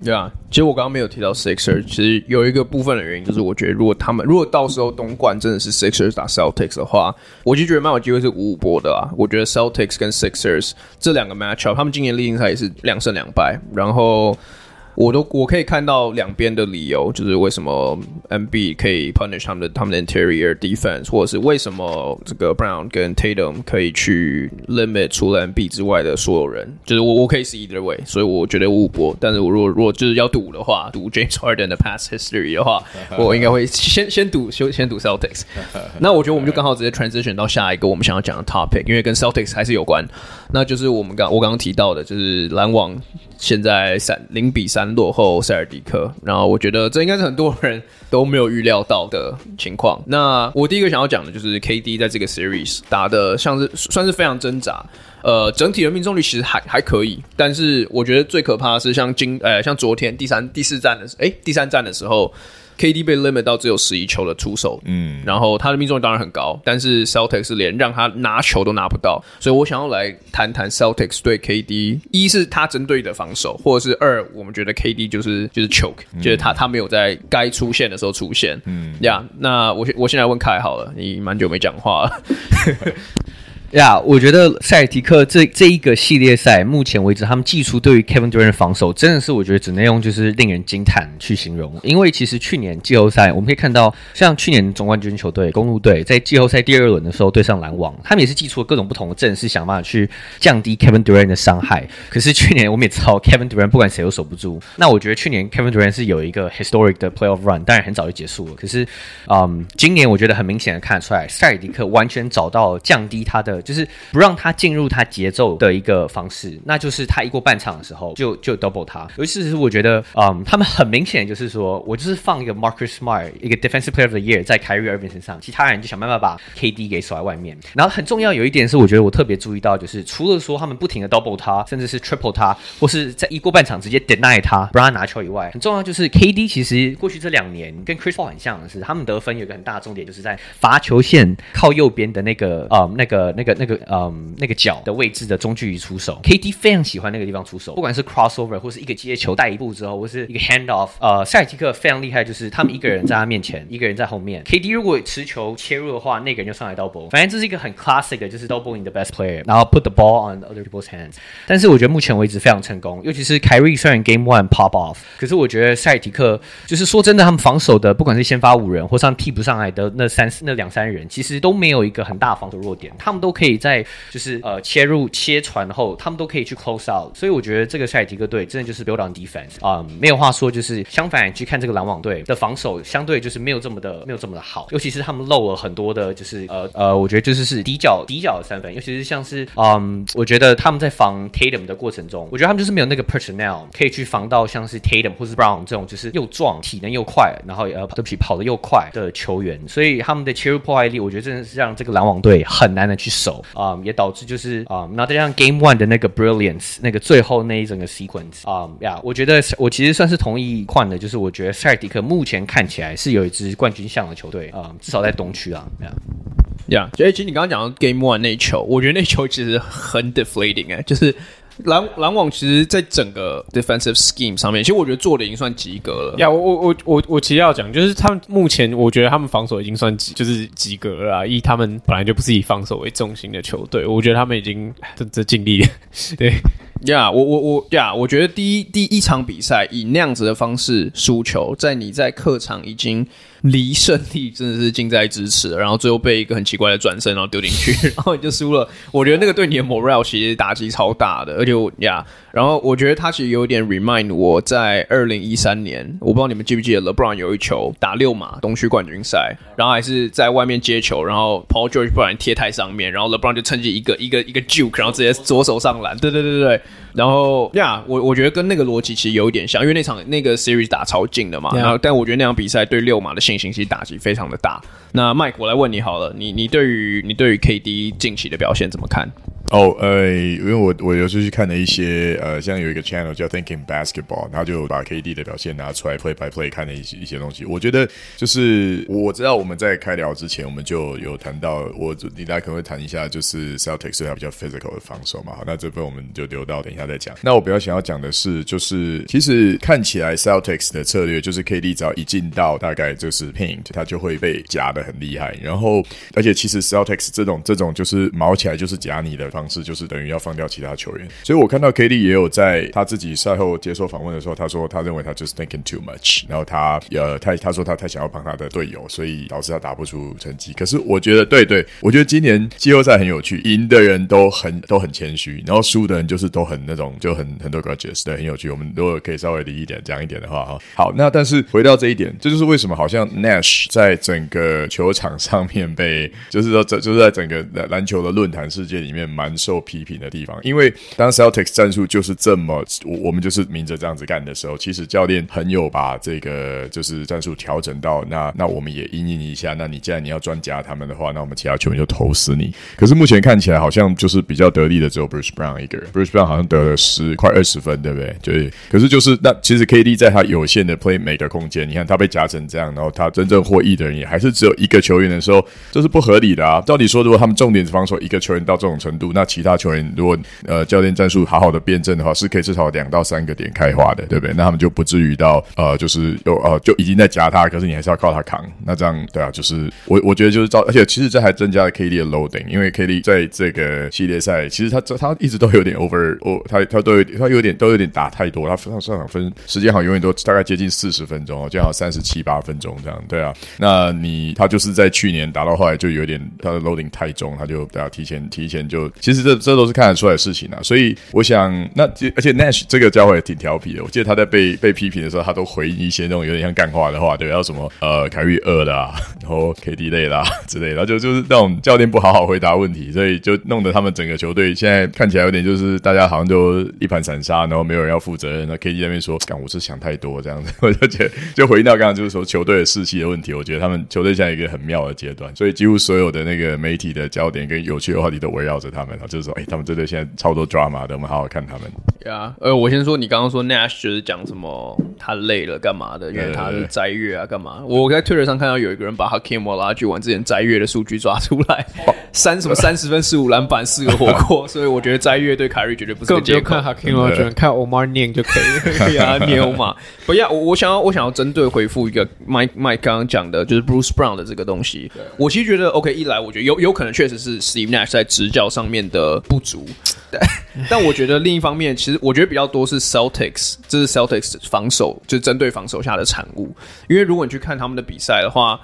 Speaker 1: 对啊，其实我刚刚没有提到 Sixers，其实有一个部分的原因就是，我觉得如果他们如果到时候东冠真的是 Sixers 打 Celtics 的话，我就觉得蛮有机会是五五波的啊。我觉得 Celtics 跟 Sixers 这两个 matchup，他们今年例行赛也是两胜两败，然后。我都我可以看到两边的理由，就是为什么 Embiid 可以 punish 他们的他们的 interior defense，或者是为什么这个 Brown 跟 Tatum 可以去 limit 除了 Embiid 之外的所有人，就是我我可以 see either way，所以我觉得五五波。但是我如果如果就是要赌的话，赌 James Harden 的 past history 的话，我应该会先先赌先先赌 Celtics。那我觉得我们就刚好直接 transition 到下一个我们想要讲的 topic，因为跟 Celtics 还是有关，那就是我们刚我刚刚提到的，就是篮网。现在三零比三落后塞尔迪克，然后我觉得这应该是很多人都没有预料到的情况。那我第一个想要讲的就是 KD 在这个 series 打的像是算是非常挣扎，呃，整体的命中率其实还还可以，但是我觉得最可怕的是像今呃像昨天第三第四站的时诶第三站的时候。KD 被 limit 到只有十一球的出手，嗯，然后他的命中率当然很高，但是 Celtics 是连让他拿球都拿不到，所以我想要来谈谈 Celtics 对 KD，一是他针对的防守，或者是二我们觉得 KD 就是就是 choke，、嗯、就是他他没有在该出现的时候出现，嗯，呀，yeah, 那我我现在问凯好了，你蛮久没讲话了。
Speaker 4: 呀我觉得塞尔提克这这一个系列赛，目前为止他们祭出对于 Kevin Durant 的防守，真的是我觉得只能用就是令人惊叹去形容。因为其实去年季后赛，我们可以看到，像去年总冠军球队公鹿队在季后赛第二轮的时候对上篮网，他们也是祭出了各种不同的阵式，想办法去降低 Kevin Durant 的伤害。可是去年我们也知道，Kevin Durant 不管谁都守不住。那我觉得去年 Kevin Durant 是有一个 historic 的 playoff run，当然很早就结束了。可是，嗯，今年我觉得很明显的看得出来，塞尔提克完全找到降低他的，就是不让他。进入他节奏的一个方式，那就是他一过半场的时候就就 double 他。尤其是我觉得，嗯，他们很明显就是说，我就是放一个 Marcus Smart 一个 Defensive Player of the Year 在 Kyrie Irving 身上，其他人就想办法把 KD 给甩在外面。然后很重要有一点是，我觉得我特别注意到，就是除了说他们不停的 double 他，甚至是 triple 他，或是在一过半场直接 deny 他，不让他拿球以外，很重要就是 KD 其实过去这两年跟 Chris Paul 很像的是，他们得分有一个很大的重点，就是在罚球线靠右边的那个，呃、那个那个那个，嗯。那个角的位置的中距离出手，KD 非常喜欢那个地方出手，不管是 crossover 或是一个接球带一步之后，或是一个 hand off。呃，塞尔提克非常厉害，就是他们一个人在他面前，一个人在后面。KD 如果持球切入的话，那个人就上来 double。反正这是一个很 classic 的，就是 double in the best player，然后 put the ball on other people's hands。但是我觉得目前为止非常成功，尤其是凯瑞虽然 game one pop off，可是我觉得塞尔提克就是说真的，他们防守的不管是先发五人或上替补上来的那三那两三人，其实都没有一个很大防守弱点，他们都可以在就是呃。切入切传后，他们都可以去 close out，所以我觉得这个塞尔提克队真的就是 build on defense 啊、嗯，没有话说。就是相反，去看这个篮网队的防守，相对就是没有这么的没有这么的好，尤其是他们漏了很多的，就是呃呃，我觉得就是是底角底角的三分，尤其是像是嗯，我觉得他们在防 Tatum 的过程中，我觉得他们就是没有那个 personnel 可以去防到像是 Tatum 或是 Brown 这种就是又壮、体能又快，然后呃对不起跑得又快的球员，所以他们的切入破坏力，我觉得真的是让这个篮网队很难的去守啊、嗯，也导致就是。啊，那再加上 Game One 的那个 Brilliance，那个最后那一整个 Sequence，啊呀，我觉得我其实算是同意换的，就是我觉得塞尔迪克目前看起来是有一支冠军相的球队啊，至少在东区啊，呀，
Speaker 1: 呀，所以其实你刚刚讲到 Game One 那一球，我觉得那球其实很 deflating 哎，就是。篮篮网其实，在整个 defensive scheme 上面，其实我觉得做的已经算及格了。
Speaker 3: 呀，我我我我我其实要讲，就是他们目前，我觉得他们防守已经算及，就是及格了啊。以他们本来就不是以防守为重心的球队，我觉得他们已经这这尽力了。对，
Speaker 1: 呀，我我我呀，我觉得第一第一场比赛以那样子的方式输球，在你在客场已经。离胜利真的是近在咫尺，然后最后被一个很奇怪的转身，然后丢进去，然后你就输了。我觉得那个对你的 morale 其实打击超大的，而且我呀，然后我觉得他其实有点 remind 我在二零一三年，我不知道你们记不记得 LeBron 有一球打六码东区冠军赛，然后还是在外面接球，然后 Paul George 不然贴太上面，然后 LeBron 就趁机一个一个一个 juke，然后直接左手上篮，对对对对对。然后呀，我我觉得跟那个逻辑其实有一点像，因为那场那个 series 打超近的嘛。然后，但我觉得那场比赛对六马的信心其实打击非常的大。那 Mike，我来问你好了，你你对于你对于 KD 近期的表现怎么看？
Speaker 2: 哦，呃，因为我我有时候去看了一些，呃，像有一个 channel 叫 Thinking Basketball，他就把 KD 的表现拿出来 play by play 看了一些一些东西。我觉得就是我知道我们在开聊之前，我们就有谈到，我你大家可能会谈一下，就是 Celtics 是他比较 physical 的防守嘛。好，那这份我们就留到等一下再讲。那我比较想要讲的是，就是其实看起来 Celtics 的策略就是 KD 只要一进到大概就是 paint，他就会被夹得很厉害。然后，而且其实 Celtics 这种这种就是毛起来就是夹你的方式，就是等于要放掉其他球员。所以我看到 KD 也有在他自己赛后接受访问的时候，他说他认为他就是 thinking too much，然后他呃他他说他太想要帮他的队友，所以导致他打不出成绩。可是我觉得对对，我觉得今年季后赛很有趣，赢的人都很都很谦虚，然后输的人就是都很那种就很很多 grudges，对，很有趣。我们如果可以稍微离一点讲一点的话哈，好，那但是回到这一点，这就是为什么好像 Nash 在整个球场上面被，就是说这就是在整个篮球的论坛世界里面蛮难受批评的地方，因为当 Celtics 战术就是这么，我我们就是明着这样子干的时候，其实教练很有把这个就是战术调整到那那我们也因应一下，那你既然你要专夹他们的话，那我们其他球员就投死你。可是目前看起来好像就是比较得力的只有 Bruce Brown 一个人，Bruce Brown 好像得了十快二十分，对不对？就是，可是就是那其实 KD 在他有限的 play make 空间，你看他被夹成这样，然后他真正获益的人也还是只有一个球员的时候，这是不合理的啊！照理说，如果他们重点防守一个球员到这种程度，那其他球员如果呃教练战术好好的辩证的话，是可以至少两到三个点开花的，对不对？那他们就不至于到呃就是有呃就已经在夹他，可是你还是要靠他扛，那这样对啊，就是我我觉得就是照，而且其实这还增加了 KD 的 loading，因为 KD 在这个系列赛其实他他一直都有点 over，哦，他他都有他有点都有点打太多，他上上场分时间好像永远都大概接近四十分钟哦，这样好三十七八分钟这样，对啊，那你他就是在去年打到后来就有点他的 loading 太重，他就大家提前提前就其实这这都是看得出来的事情啊，所以我想那而且 Nash 这个家伙也挺调皮的，我记得他在被被批评的时候，他都回应一些那种有点像干话的话，对，要什么呃凯瑞二的啊，然后 KD 类的啊之类的，就就是那种教练不好好回答问题，所以就弄得他们整个球队现在看起来有点就是大家好像就一盘散沙，然后没有人要负责任。那 KD 那边说，干我是想太多这样子，我就觉就回应到刚刚就是说球队的士气的问题，我觉得他们球队现在一个很妙的阶段，所以几乎所有的那个媒体的焦点跟有趣的话题都围绕着他们啊，就是说，哎、欸，他们这队现在超多 drama 的，我们好好看他们。
Speaker 3: 对啊，呃，我先说，你刚刚说 Nash 就是讲什么他累了干嘛的，因为他是斋月啊干嘛？我在 Twitter 上看到有一个人把 Hakeem Olajuwon 之前斋月的数据抓出来，三什么 三十分、十五篮板、四个火锅，所以我觉得斋月对凯瑞绝对不是个借口。
Speaker 1: 看 Hakeem Olajuwon，看 Omar Niang 就可以了，可以啊，念 Omar。不要，我我想要我想要针对回复一个 Mike Mike 刚刚讲的，就是 Bruce Brown 的这个东西。我其实觉得 OK，一来我觉得有有可能确实是 Steve Nash 在执教上面的不足，但我觉得另一方面，其实我觉得比较多是 Celtics，这是 Celtics 防守，就针对防守下的产物。因为如果你去看他们的比赛的话，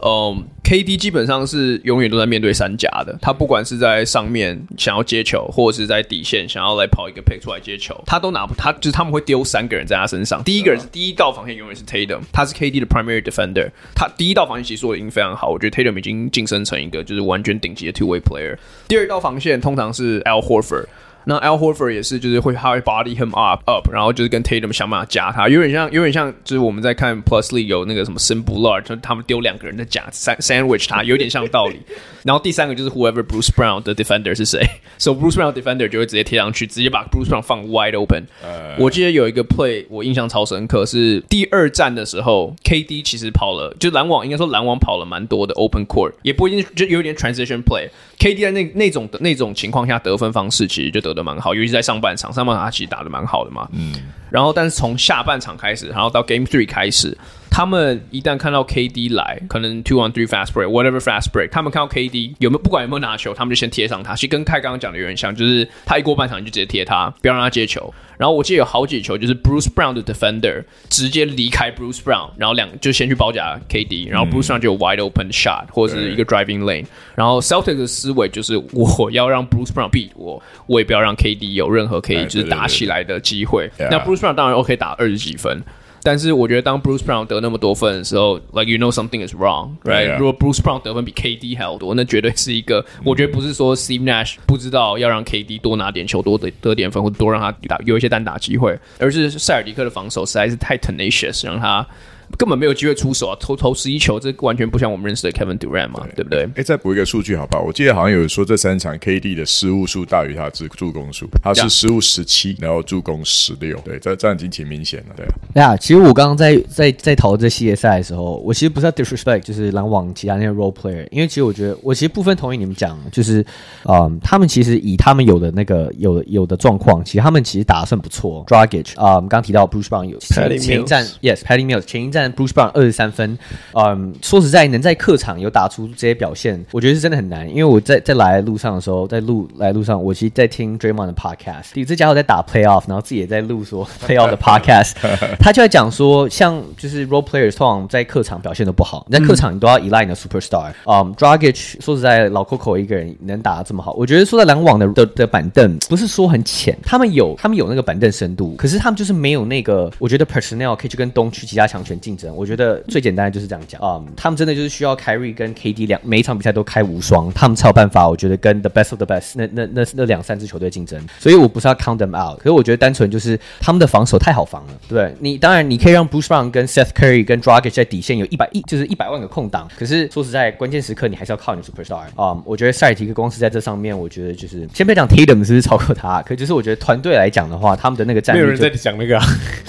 Speaker 1: 嗯，KD 基本上是永远都在面对三夹的。他不管是在上面想要接球，或者是在底线想要来跑一个 pick 出来接球，他都拿不，他就是他们会丢三个人在他身上。第一个人是第一道防线，永远是 Tatum，他是 KD 的 primary defender。他第一道防线其实做的已经非常好，我觉得 Tatum 已经晋升成一个就是完全顶级的 two way player。第二道防线通常是 Al Horford。那 Al Horford 也是，就是会他会 body him up up，然后就是跟 Tatum 想办法夹他，有点像，有点像，就是我们在看 Plus League 有那个什么 Sim Bhullar，就是他们丢两个人在夹 sandwich 他，有点像道理。然后第三个就是 Whoever Bruce Brown 的 defender 是谁，So Bruce Brown defender 就会直接贴上去，直接把 Bruce Brown 放 wide open。Uh, 我记得有一个 play 我印象超深刻，是第二战的时候，KD 其实跑了，就篮网应该说篮网跑了蛮多的 open court，也不一定就有点 transition play。KD 在那那种的那种情况下得分方式其实就得的蛮好，尤其在上半场，上半场他其实打的蛮好的嘛。嗯。然后，但是从下半场开始，然后到 Game Three 开始，他们一旦看到 KD 来，可能 Two on Three Fast Break，Whatever Fast Break，他们看到 KD 有没有不管有没有拿球，他们就先贴上他。其实跟凯刚刚讲的有点像，就是他一过半场就直接贴他，不要让他接球。然后我记得有好几球就是 Bruce Brown 的 Defender 直接离开 Bruce Brown，然后两就先去包夹 KD，然后 Bruce Brown 就有 Wide Open shot 或者是一个 Driving Lane。然后 Celtics 的思维就是我要让 Bruce Brown beat 我，我也不要让 KD 有任何可以就是打起来的机会。那 Bruce Brown 当然 OK 打二十几分。但是我觉得，当 Bruce Brown 得那么多分的时候，like you know something is wrong，right？如果 Bruce Brown 得分比 KD 还要多，那绝对是一个，我觉得不是说 Steve Nash 不知道要让 KD 多拿点球，多得得点分，或者多让他打有一些单打机会，而是塞尔迪克的防守实在是太 tenacious，让他根本没有机会出手啊，投投十一球，这完全不像我们认识的 Kevin Durant 嘛，对，对不对？
Speaker 2: 哎，再补一个数据好不好？我记得好像有说这三场 KD 的失误数大于他的助攻数，他是失误十七，然后助攻十六，对，这这样已经挺明显了，对啊。
Speaker 4: 呀，其实我刚刚在在在讨论这系列赛的时候，我其实不是要 disrespect，就是篮网其他那些 role player，因为其实我觉得我其实部分同意你们讲，就是嗯，他们其实以他们有的那个有有的状况，其实他们其实打得算不错。Dragic 啊，我们刚提到 Bruce Brown 有前前一站，Yes，Patty Mills 前一战 Bruce Brown 二十三分，嗯，说实在能在客场有打出这些表现，我觉得是真的很难。因为我在在来路上的时候，在路来路上，我其实在听 Draymond 的 podcast，这家伙在打 Playoff，然后自己也在录说 Playoff 的 podcast，他就在讲说，像就是 role players 通常在客场表现都不好，你在客场你都要依赖你的 superstar，嗯，Dragic 说实在老 Coco 一个人能打得这么好，我觉得说在篮网的的的板凳不是说很浅，他们有他们有那个板凳深度，可是他们就是没有那个，我觉得 personnel 可以去跟东区其他强权竞争。我觉得最简单的就是这样讲，嗯，他们真的就是需要 Kyrie 跟 KD 两每一场比赛都开无双，他们才有办法，我觉得跟 the best of the best 那那那那两三支球队竞争。所以我不是要 count them out，可是我觉得单纯就是他们的防守太好防了，对，你当然你可以让 Bruce Brown 跟 Seth Curry 跟 Dragic 在底线有一百亿，就是一百万个空档，可是说实在，关键时刻你还是要靠你 superstar 啊、嗯。我觉得塞尔提克公司在这上面，我觉得就是先别讲 Tatum 是不是超过他，可就是我觉得团队来讲的话，他们的那个战略，没有人
Speaker 3: 在讲那个、啊，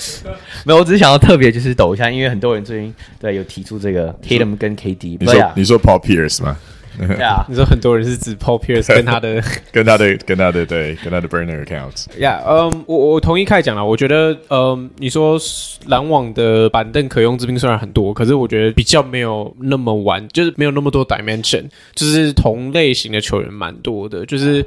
Speaker 4: 没有，我只是想要特别就是抖一下，因为很多人最近对有提出这个 Tatum 跟 KD，
Speaker 2: 你说你说，你说 Paul Pierce 吗？
Speaker 4: 对啊，
Speaker 3: 你说很多人是指 Paul Pierce 跟他的
Speaker 2: 跟他的跟他的对跟他的 burner accounts。
Speaker 3: Yeah，，嗯，我我同意开讲了，我觉得，嗯，你说篮网的板凳可用之兵虽然很多，可是我觉得比较没有那么完，就是没有那么多 dimension，就是同类型的球员蛮多的，就是。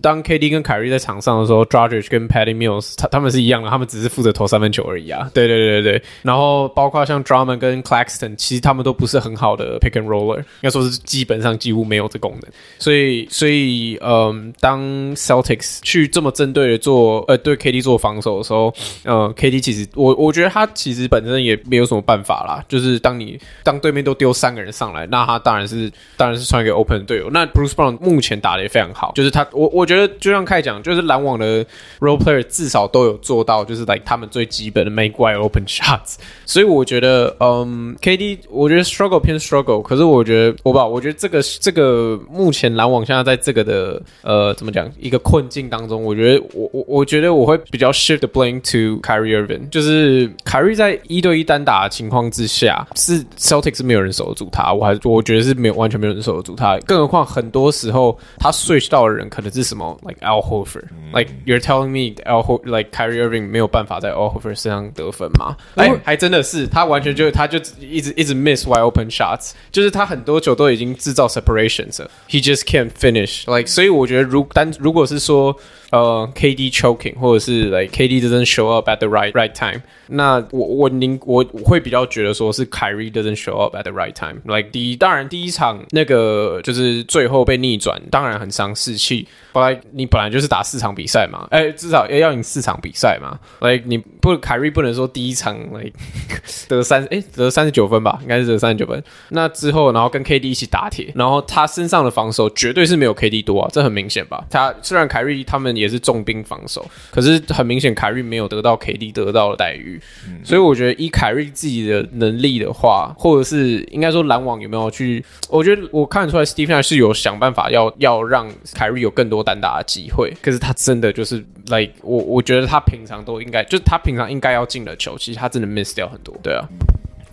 Speaker 3: 当 KD 跟凯瑞在场上的时候，Dragic 跟 Patty Mills，他他们是一样的，他们只是负责投三分球而已啊。对对对对。然后包括像 Drummond 跟 Claxton，其实他们都不是很好的 pick and roller，应该说是基本上几乎没有这功能。所以所以嗯，当 Celtics 去这么针对的做呃对 KD 做防守的时候，呃，KD 其实我我觉得他其实本身也没有什么办法啦。就是当你当对面都丢三个人上来，那他当然是当然是传给 open 队友。那 Bruce Brown 目前打的也非常好，就是他我我。我觉得就像凯讲，就是篮网的 role player 至少都有做到，就是来他们最基本的 make wide open shots。所以我觉得，嗯，KD 我觉得 struggle 偏 struggle，可是我觉得我不知道，我觉得这个这个目前篮网现在在这个的呃怎么讲一个困境当中，我觉得我我我觉得我会比较 shift the blame to Kyrie Irving，就是凯瑞在一对一单打的情况之下，是 Celtics 是没有人守得住他，我还我觉得是没有完全没有人守得住他，更何况很多时候他 switch 到的人可能是。什么？Like Al Horford？Like you're telling me Al Hor like Kyrie Irving 没有办法在 Al Horford 身上得分吗？哎、欸，还真的是，他完全就他就一直一直 miss wide open shots，就是他很多球都已经制造 separations 了，he just can't finish。Like 所以我觉得如单如果是说。呃、uh,，KD choking，或者是 like KD doesn't show up at the right right time。那我我宁我我会比较觉得说是 Kyrie doesn't show up at the right time。Like 第一，当然第一场那个就是最后被逆转，当然很伤士气。 本来你本来就是打四场比赛嘛，哎，至少要要赢四场比赛嘛。Like 你不 Kyrie 不能说第一场 like 得三哎得三十九分吧，应该是得三十九分。那之后然后跟 KD 一起打铁，然后他身上的防守绝对是没有 KD 多啊，这很明显吧？他虽然 Kyrie 他们也是重兵防守，可是很明显，凯瑞没有得到 KD 得到的待遇，嗯、所以我觉得以凯瑞自己的能力的话，或者是应该说篮网有没有去？我觉得我看得出来 Nash 是有想办法要要让凯瑞有更多单打的机会，可是他真的就是 like 我我觉得他平常都应该，就是他平常应该要进的球，其实他真的 miss 掉很多。对啊，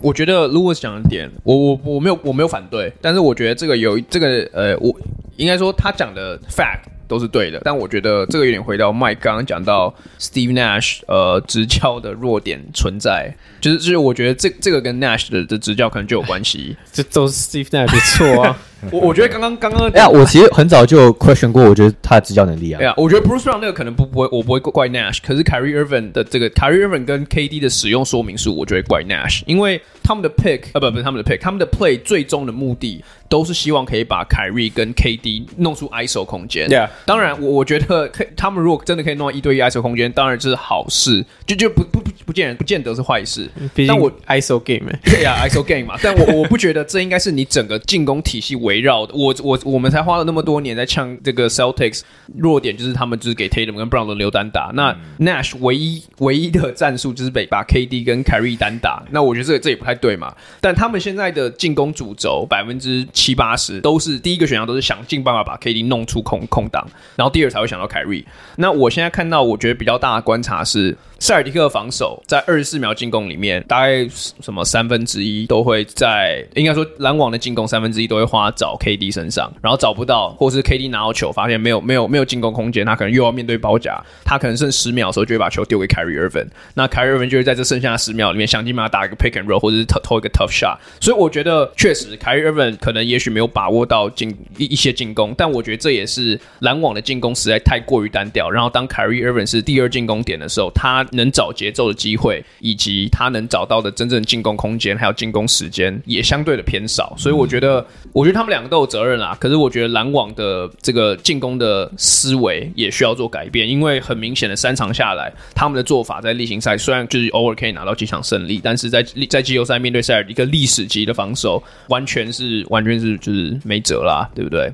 Speaker 1: 我觉得如果讲的点，我我我没有我没有反对，但是我觉得这个有这个呃，我应该说他讲的 fact。都是对的，但我觉得这个有点回到 Mike 刚刚讲到 Steve Nash 呃执教的弱点存在，就是就是我觉得这这个跟 Nash 的的执教可能就有关系，
Speaker 3: 这都是 Steve Nash 的错啊。
Speaker 1: 我我觉得刚刚刚刚
Speaker 4: 哎呀，我其实很早就 question 过，我觉得他的执教能力啊。
Speaker 1: 对啊，我觉得 Bruce Brown 那个可能不不会，我不会怪 Nash，可是 Kyrie Irving 的这个 Kyrie Irving 跟 KD 的使用说明书，我就会怪 Nash，因为他们的 pick 啊不不是他们的 pick，他们的 play 最终的目的都是希望可以把 Kyrie 跟 KD 弄出 ISO 空间。对啊，当然我我觉得可他们如果真的可以弄到一对一 ISO 空间，当然这是好事，就就不不不不见不见得是坏事。但我
Speaker 3: ISO game
Speaker 1: 对呀 ISO game 嘛，但我我不觉得这应该是你整个进攻体系唯围绕的。我我我们才花了那么多年在呛这个 Celtics 弱点，就是他们就是给 Tatum 跟 Brown 轮流单打。那 Nash 唯一唯一的战术就是被把 KD 跟 Kyrie 单打。那我觉得这个这也不太对嘛。但他们现在的进攻主轴百分之七八十都是第一个选项，都是想尽办法把 KD 弄出空空档，然后第二才会想到 Kyrie。那我现在看到，我觉得比较大的观察是。塞尔迪克防守在二十四秒进攻里面，大概什么三分之一都会在，应该说篮网的进攻三分之一都会花找 KD 身上，然后找不到，或是 KD 拿到球发现没有没有没有进攻空间，他可能又要面对包夹，他可能剩十秒的时候就会把球丢给 Kyrie Irving，那 Kyrie Irving 就会在这剩下的十秒里面想尽办法打一个 pick and roll 或者是投投一个 tough shot，所以我觉得确实 Kyrie Irving 可能也许没有把握到进一一些进攻，但我觉得这也是篮网的进攻实在太过于单调，然后当 Kyrie Irving 是第二进攻点的时候，他能找节奏的机会以及他能找到的真正进攻空间，还有进攻时间也相对的偏少，所以我觉得，我觉得他们两个都有责任啦。可是我觉得篮网的这个进攻的思维也需要做改变，因为很明显的三场下来，他们的做法在例行赛虽然就是偶尔可以拿到几场胜利，但是在在季后赛面对塞尔一个历史级的防守，完全是完全是就是没辙啦，对不对？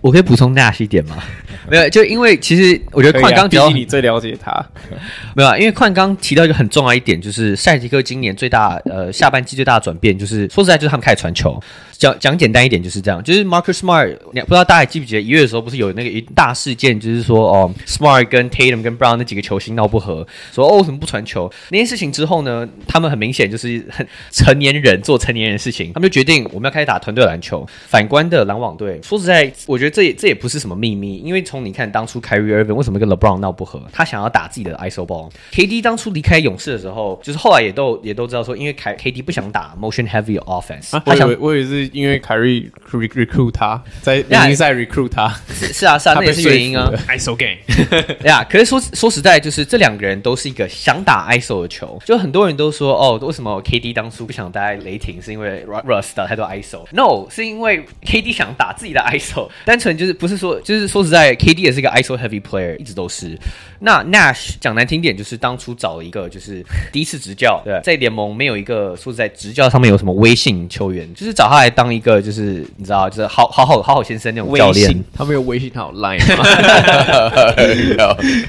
Speaker 4: 我可以补充 Nash 一点吗？没有，就因为其实我觉得矿刚
Speaker 3: 提到，啊你最了解他，
Speaker 4: 没有啊，因为矿刚提到一个很重要一点，就是塞尔提克今年最大呃下半季最大的转变，就是说实在，就是他们开始传球。讲讲简单一点就是这样，就是 Marcus Smart，不知道大家还记不记得一月的时候不是有那个一大事件，就是说哦，Smart 跟 Tatum 跟 Brown 那几个球星闹不和，说哦为什么不传球？那件事情之后呢，他们很明显就是很成年人做成年人的事情，他们就决定我们要开始打团队篮球。反观的篮网队，说实在，我觉得这也这也不是什么秘密，因为从你看当初 Kyrie Irving 为什么跟 LeBron 闹不和，他想要打自己的 ISO ball。KD 当初离开勇士的时候，就是后来也都也都知道说，因为凯 KD 不想打 motion heavy offense，、啊、他想
Speaker 3: 我也是。因为凯瑞 recruit 他在例行赛 recruit 他，
Speaker 4: 是是啊是啊，那也是原因啊。
Speaker 1: ISO game，
Speaker 4: 呀，可是说说实在，就是这两个人都是一个想打 ISO 的球。就很多人都说，哦，为什么 KD 当初不想待雷霆，是因为 Russ 打太多 ISO？No，是因为 KD 想打自己的 ISO。单纯就是不是说，就是说实在，KD 也是一个 ISO heavy player，一直都是。那 Nash 讲难听点，就是当初找了一个就是第一次执教，对，在联盟没有一个说实在执教上面有什么威信球员，就是找他来当一个就是你知道，就是好好好好好先生那种教练。
Speaker 1: 他没有微信，他有 line。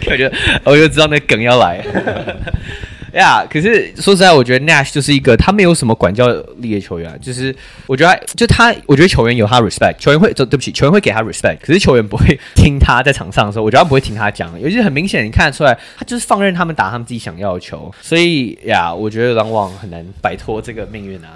Speaker 4: 我觉得我就知道那梗要来。呀，yeah, 可是说实在，我觉得 Nash 就是一个他没有什么管教力的球员，啊就是我觉得就他，我觉得球员有他 respect，球员会，对不起，球员会给他 respect，可是球员不会听他在场上的时候，我觉得他不会听他讲，尤其是很明显，你看得出来，他就是放任他们打他们自己想要的球，所以呀，我觉得篮网很难摆脱这个命运啊。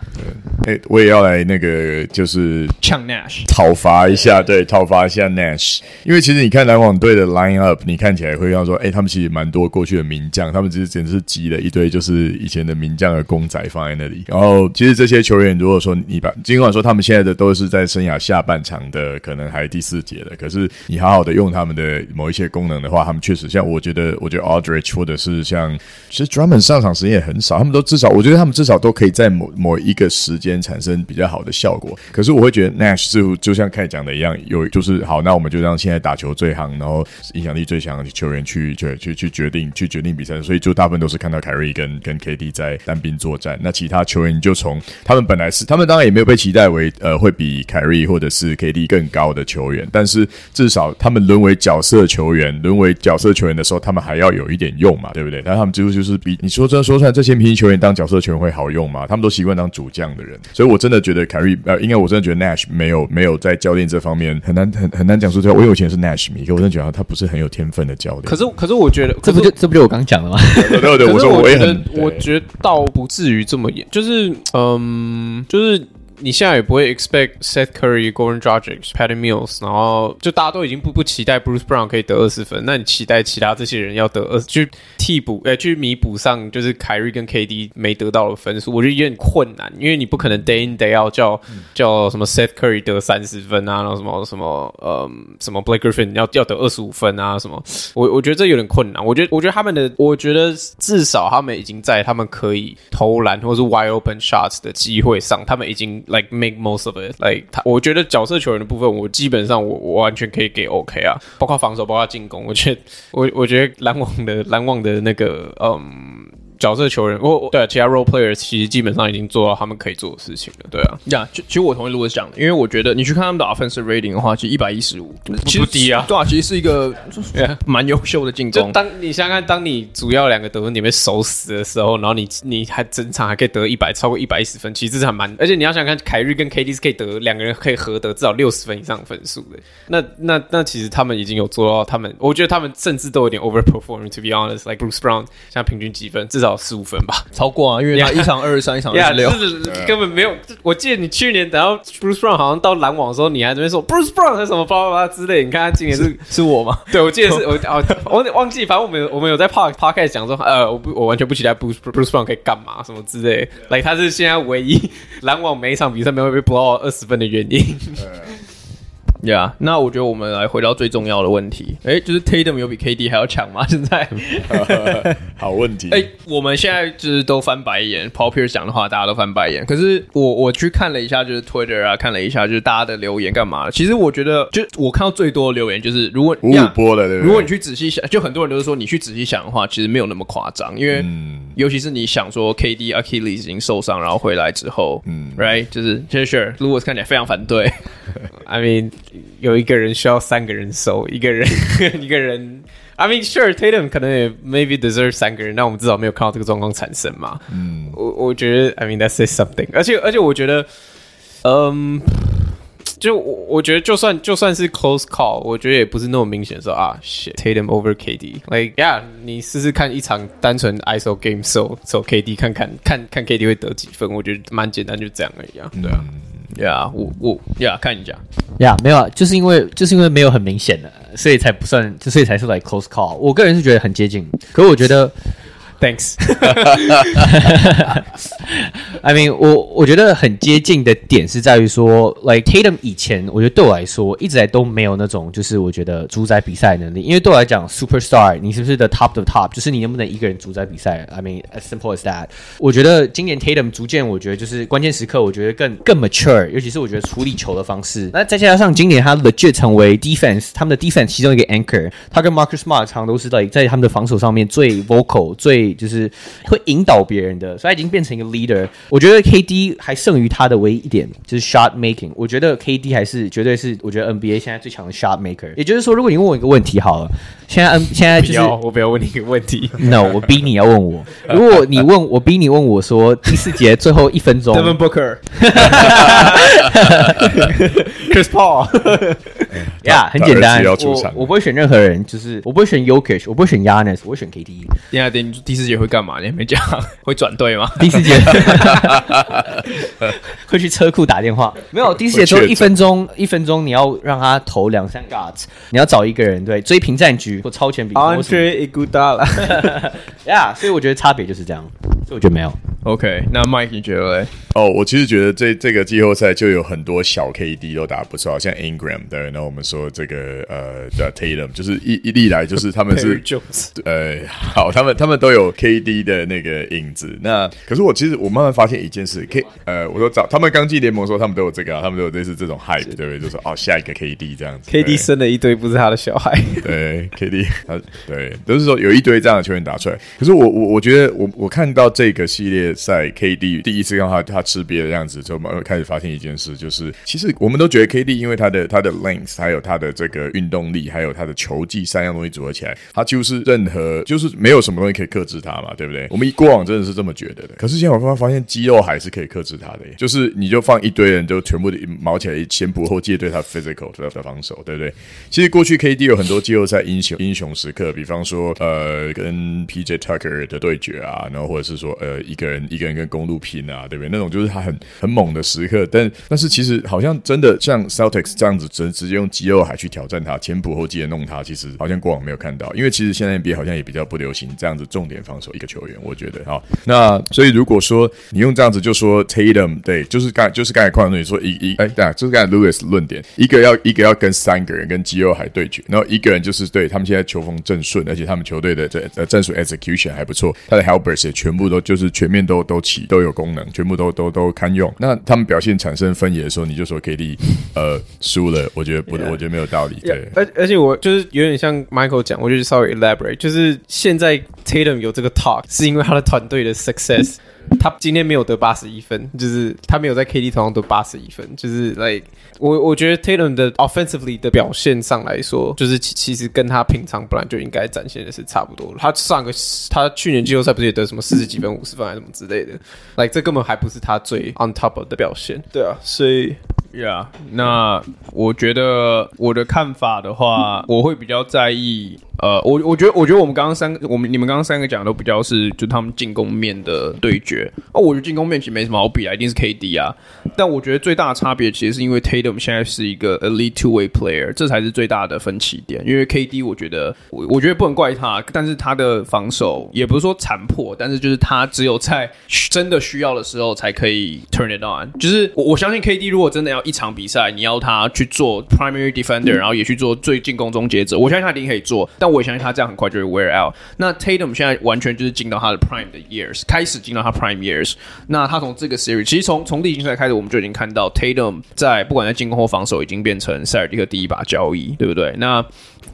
Speaker 2: 对，哎，我也要来那个就是
Speaker 1: 呛 Nash，
Speaker 2: 讨伐一下，对，讨伐一下 Nash，因为其实你看篮网队的 line up，你看起来会要说，哎，他们其实蛮多过去的名将，他们其实简直是急了。一堆就是以前的名将的公仔放在那里，然后其实这些球员，如果说你把尽管说他们现在的都是在生涯下半场的，可能还第四节的，可是你好好的用他们的某一些功能的话，他们确实像我觉得，我觉得 Aldridge 或者是像其实 Drummond 上场时间也很少，他们都至少我觉得他们至少都可以在某某一个时间产生比较好的效果。可是我会觉得 Nash 就就像凯讲的一样，有就是好，那我们就让现在打球最行，然后影响力最强的球员去去去去决定去决定比赛，所以就大部分都是看到凯。跟跟 KD 在单兵作战，那其他球员就从他们本来是他们当然也没有被期待为呃会比凯瑞或者是 KD 更高的球员，但是至少他们沦为角色球员，沦为角色球员的时候，他们还要有一点用嘛，对不对？但他们几乎就是比你说真的说出来，这些明星球员当角色球员会好用吗？他们都习惯当主将的人，所以我真的觉得凯瑞呃，应该我真的觉得 Nash 没有没有在教练这方面很难很很难讲出这个。我以前是 Nash 迷，可我真的觉得他不是很有天分的教练。
Speaker 3: 可是可是我觉得
Speaker 4: 这不就这不就我刚讲的吗？
Speaker 2: 对对对，我说我我觉得。
Speaker 3: 我觉得倒不至于这么严，就是嗯，就是。你现在也不会 expect Seth Curry、Goran Dragic、Patty Mills，然后就大家都已经不不期待 Bruce Brown 可以得二十分，那你期待其他这些人要得二去替补，呃，去弥补上就是凯瑞跟 KD 没得到的分数，我觉得有点困难，因为你不可能 day in day out 叫、叫什么 Seth Curry 得三十分啊，然后什么什么呃什么 Blake Griffin 要要得二十五分啊什么，我我觉得这有点困难，我觉得我觉得他们的，我觉得至少他们已经在他们可以投篮或是 wide open shots 的机会上，他们已经。Like make most of it. Like 他，我觉得角色球员的部分，我基本上我我完全可以给 OK 啊，包括防守，包括进攻。我觉得我我觉得篮网的篮网的那个嗯。角色球员，我我对其他 role players 其实基本上已经做到他们可以做的事情了。对啊，
Speaker 1: 呀，就其实我同意 Louis 讲的，因为我觉得你去看他们的 offensive rating 的话，其实一百一十五，其实
Speaker 3: 不低啊，
Speaker 1: 对啊，其实是一个 蛮优秀的进攻。
Speaker 3: 就当你想想看，当你主要两个得分点被守死的时候，然后你你还整场还可以得一百，超过一百一十分，其实这是还蛮，而且你要想想看，凯瑞跟 KD 是可以得两个人可以合得至少六十分以上的分数的。那那那其实他们已经有做到，他们我觉得他们甚至都有点 overperforming。To be honest，like Bruce Brown，像平均积分？至少十五分吧，
Speaker 1: 超过啊，因为他一场二十三，一场二十六，
Speaker 3: 根本没有。我记得你去年等到 Bruce Brown 好像到篮网的时候，你还在那边说 Bruce Brown 是什么巴拉巴拉之类。你看他今年是
Speaker 1: 是我吗？
Speaker 3: 对，我记得是我 哦，我忘记，反正我们有我们有在 Park Podcast 讲说，呃，我不我完全不期待 Bruce Bruce Brown 可以干嘛什么之类。Like 他是现在唯一篮网每一场比赛没有被 blow 二十分的原因。
Speaker 1: 呀，yeah, 那我觉得我们来回到最重要的问题，哎、欸，就是 Tatum 有比 KD 还要强吗？现在，
Speaker 2: 好问题。
Speaker 1: 哎、欸，我们现在就是都翻白眼，Paul Pierce 讲的话大家都翻白眼。可是我我去看了一下，就是 Twitter 啊，看了一下就是大家的留言干嘛？其实我觉得，就我看到最多的留言就是，如果
Speaker 2: 五五波的，对？
Speaker 1: 如果你去仔细想，就很多人都是说，你去仔细想的话，其实没有那么夸张，因为、嗯、尤其是你想说 KD Achilles 已经受伤，然后回来之后，嗯，Right，就是其实 Sure，如果看起来非常反对，
Speaker 3: I mean。有一个人需要三个人收，一个人 一个人。I mean, sure, Tatum 可能也 maybe deserve 三个人，但我们至少没有看到这个状况产生嘛。嗯，我我觉得，I mean, that says something。而且而且，我觉得，嗯，就我我觉得，就算就算是 close call，我觉得也不是那么明显说啊，shit，Tatum over KD。Like, yeah，你试试看一场单纯 ISO game，守守 KD，看看看看 KD 会得几分。我觉得蛮简单，就这样而已啊。对啊。
Speaker 1: 对啊，我我呀，看你讲
Speaker 4: 呀，没有啊，就是因为就是因为没有很明显的，所以才不算，所以才是 like close call。我个人是觉得很接近，可是我觉得。
Speaker 3: Thanks。
Speaker 4: I mean，我我觉得很接近的点是在于说，like Tatum 以前，我觉得对我来说一直来都没有那种，就是我觉得主宰比赛能力。因为对我来讲，Superstar，你是不是 the top of top？就是你能不能一个人主宰比赛？I mean，as simple as that。我觉得今年 Tatum 逐渐，我觉得就是关键时刻，我觉得更更 mature，尤其是我觉得处理球的方式。那再加上今年他 legit 成为 defense，他们的 defense 其中一个 anchor，他跟 Marcus Smart 常都是在在他们的防守上面最 vocal 最。就是会引导别人的，所以他已经变成一个 leader。我觉得 KD 还胜于他的唯一一点就是 shot making。我觉得 KD 还是绝对是我觉得 NBA 现在最强的 shot maker。也就是说，如果你问我一个问题好了，现在 N 现在就是
Speaker 3: 我不要问你一个问题，
Speaker 4: No，我逼你要问我。如果你问我逼你问我说第四节最后一分钟
Speaker 1: ，Devin
Speaker 3: Booker，Chris Paul，
Speaker 4: 呀，很简单，我我不会选任何人，就是我不会选 Yokish，我不会选 Giannis，我会选 KD。
Speaker 1: 第二点，第四节会干嘛？你还没讲，会转队吗？
Speaker 4: 第四节 会去车库打电话？没有，第四节都一分钟，一分钟你要让他投两三个，你要找一个人对追平战局或超前比赛。
Speaker 3: Andre Iguodala
Speaker 4: 呀，所以我觉得差别就是这样，所以我觉得没有。
Speaker 1: OK，那 Mike 你觉得嘞？
Speaker 2: 哦，我其实觉得这这个季后赛就有很多小 KD 都打得不错，像 Ingram 对，那我们说这个呃叫 Tatum，就是一一历来就是他们是呃 好，他们他们都有 KD 的那个影子。那可是我其实我慢慢发现一件事，K 呃，我说找他们刚进联盟的时候，他们都有这个、啊，他们都有类似这种 hype，对不对？就说哦，下一个 KD 这样子
Speaker 3: ，KD 生了一堆不是他的小孩，
Speaker 2: 对 KD，他对都是说有一堆这样的球员打出来。可是我我我觉得我我看到这个系列。在 KD 第一次看他他吃瘪的样子之后，我们开始发现一件事，就是其实我们都觉得 KD 因为他的他的 length，还有他的这个运动力，还有他的球技三样东西组合起来，他就是任何就是没有什么东西可以克制他嘛，对不对？我们过往真的是这么觉得的。可是现在我刚刚发现肌肉还是可以克制他的，就是你就放一堆人就全部的毛起来前仆后继对他 physical 的防守，对不对？其实过去 KD 有很多季后赛英雄英雄时刻，比方说呃跟 PJ Tucker 的对决啊，然后或者是说呃一个人。一个人跟公路拼啊，对不对？那种就是他很很猛的时刻，但但是其实好像真的像 Celtics 这样子直直接用肌肉海去挑战他，前仆后继的弄他，其实好像过往没有看到。因为其实现在 NBA 好像也比较不流行这样子重点防守一个球员，我觉得好。那所以如果说你用这样子就说 Tatum 对，就是刚就是刚才矿哥你说一一哎，对啊，就是刚才 Louis 论点，一个要一个要跟三个人跟肌肉海对决，然后一个人就是对他们现在球风正顺，而且他们球队的这呃战术 execution 还不错，他的 helpers 也全部都就是全面都。都都起，都有功能，全部都都都堪用。那他们表现产生分野的时候，你就说 KD 呃输了，我觉得不，yeah. 我觉得没有道理。对，
Speaker 3: 而而且我就是有点像 Michael 讲，我就是稍微 elaborate，就是现在 Tatum 有这个 talk 是因为他的团队的 success。他今天没有得八十一分，就是他没有在 KD 头上得八十一分，就是 like 我我觉得 Tatum 的 offensively 的表现上来说，就是其其实跟他平常本来就应该展现的是差不多。他上个他去年季后赛不是也得什么四十几分、五十分还是什么之类的，like 这根本还不是他最 on top of 的表现。对啊，所以。
Speaker 1: Yeah，那我觉得我的看法的话，我会比较在意。呃，我我觉得，我觉得我们刚刚三个，我们你们刚刚三个讲的都比较是就他们进攻面的对决。哦，我觉得进攻面其实没什么好比啊，一定是 KD 啊。但我觉得最大的差别其实是因为 Tatum 现在是一个 elite two way player，这才是最大的分歧点。因为 KD 我觉得，我我觉得不能怪他，但是他的防守也不是说残破，但是就是他只有在真的需要的时候才可以 turn it on。就是我我相信 KD 如果真的要一场比赛，你要他去做 primary defender，然后也去做最进攻终结者，我相信他一定可以做。但那我也相信他这样很快就会 wear out。那 Tatum 现在完全就是进到他的 prime 的 years，开始进到他 prime years。那他从这个 series，其实从从例行赛开始，我们就已经看到 Tatum 在不管在进攻或防守，已经变成塞尔蒂克第一把交易，对不对？那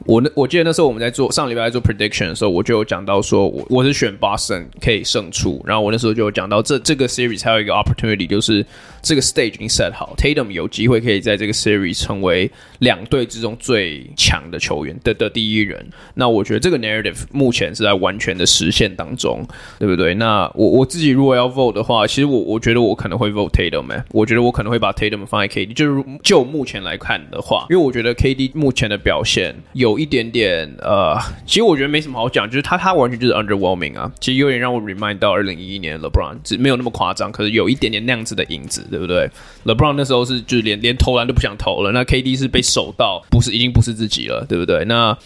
Speaker 1: 我那我记得那时候我们在做上礼拜在做 prediction 的时候，我就有讲到说，我我是选 Boston 可以胜出。然后我那时候就有讲到这这个 series 还有一个 opportunity，就是这个 stage 已经 set 好，Tatum 有机会可以在这个 series 成为两队之中最强的球员的的第一人。那我觉得这个 narrative 目前是在完全的实现当中，对不对？那我我自己如果要 vote 的话，其实我我觉得我可能会 vote Tatum，欸，我觉得我可能会把 Tatum 放在 KD，就是就目前来看的话，因为我觉得 KD 目前的表现。有一点点呃，其实我觉得没什么好讲，就是他他完全就是 underwhelming 啊，其实有点让我 remind 到二零一一年 LeBron，只没有那么夸张，可是有一点点那样子的影子，对不对？LeBron 那时候是就是连连投篮都不想投了，那 KD 是被守到不是已经不是自己了，对不对？那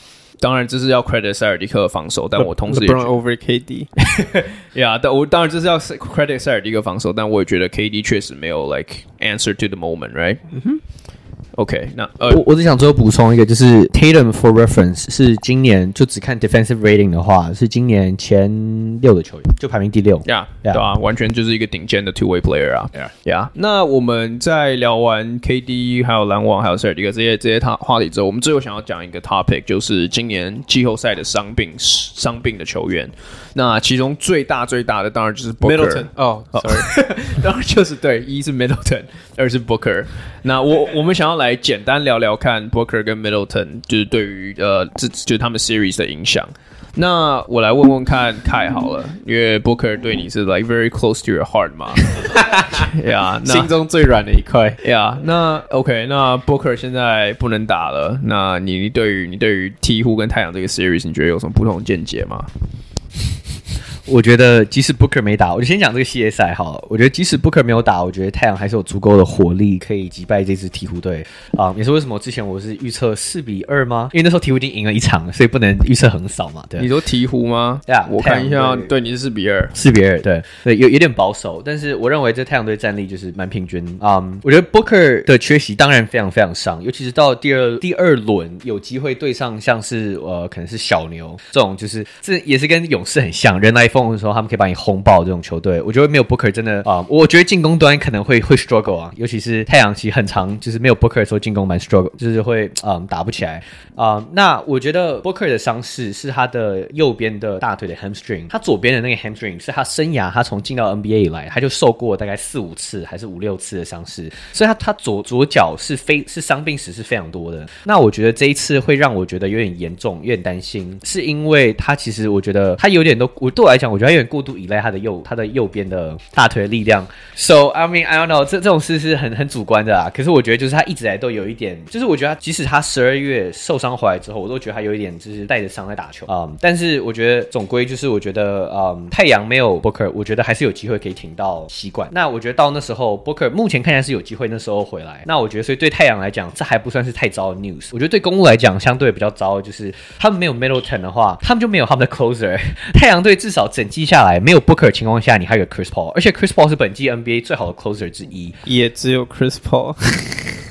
Speaker 1: 当然这是要 credit 塞尔迪克的防守，但我同时也
Speaker 3: LeBron over KD，
Speaker 1: 呀，但我当然这是要 credit 塞尔迪克防守，但我也觉得 KD 确实没有 like answer to the moment，right？嗯哼。OK，那呃，
Speaker 4: 我我只想最后补充一个，就是 Tatum for reference 是今年就只看 defensive rating 的话，是今年前六的球员，就排名第六。
Speaker 1: 呀、yeah, yeah.，对啊，完全就是一个顶尖的 two way player 啊。呀呀，那我们在聊完 KD 还有篮网还有塞尔迪克这些这些他话题之后，我们最后想要讲一个 topic，就是今年季后赛的伤病伤病的球员。那其中最大最大的当然就是
Speaker 3: Booker 哦、oh,，sorry，
Speaker 1: 当然就是对，一是 Middleton，二是 Booker。那我我们想要来来简单聊聊看 booker 跟 middleton 就是对于呃这就是他们 series 的影响。那我来问问看凯好了因为 booker 对你是 like very close to your heart 嘛。
Speaker 3: 心中最软的一块。
Speaker 1: 呀那 ok 那 booker 现在不能打了那你对于你对于 t 鹕跟太阳这个 series 你觉得有什么不同见解吗？
Speaker 4: 我觉得即使 Booker 没打，我就先讲这个系列赛好了。我觉得即使 Booker 没有打，我觉得太阳还是有足够的火力可以击败这支鹈鹕队啊。也是为什么之前我是预测四比二吗？因为那时候鹈鹕已经赢了一场了，所以不能预测横扫嘛。对，
Speaker 1: 你说鹈鹕吗？
Speaker 4: 对啊，
Speaker 1: 我看一下，对，对你是四比二，
Speaker 4: 四比二，对对，有有点保守，但是我认为这太阳队战力就是蛮平均啊。Um, 我觉得 Booker 的缺席当然非常非常伤，尤其是到第二第二轮有机会对上像是呃可能是小牛这种，就是这也是跟勇士很像，人来疯的时候他们可以把你。轰爆这种球队，我觉得没有 Booker 真的啊、呃，我觉得进攻端可能会会 struggle 啊，尤其是太阳其实很长，就是没有 Booker 的时候进攻蛮 struggle，就是会嗯、呃、打不起来啊、呃。那我觉得 Booker 的伤势是他的右边的大腿的 hamstring，他左边的那个 hamstring 是他生涯他从进到 NBA 以来他就受过大概四五次还是五六次的伤势，所以他他左左脚是非是伤病史是非常多的。那我觉得这一次会让我觉得有点严重，有点担心，是因为他其实我觉得他有点都我对我来讲，我觉得有点过度依赖他的右他的右边的大腿的力量，so I mean I don't know，这这种事是很很主观的啊。可是我觉得就是他一直来都有一点，就是我觉得他即使他十二月受伤回来之后，我都觉得他有一点就是带着伤在打球啊、但是我觉得总归就是我觉得嗯、太阳没有 Booker，我觉得还是有机会可以挺到西冠。那我觉得到那时候 Booker 目前看起来是有机会那时候回来。那我觉得所以对太阳来讲，这还不算是太糟的 news。我觉得对公鹿来讲相对比较糟，就是他们没有 Middleton 的话，他们就没有他们的 closer。太阳队至少整季下来没有 Booker 情况下，你还有 Chris Paul，而且 Chris Paul 是本季 NBA 最好的 closer 之一，
Speaker 3: 也只有 Chris Paul。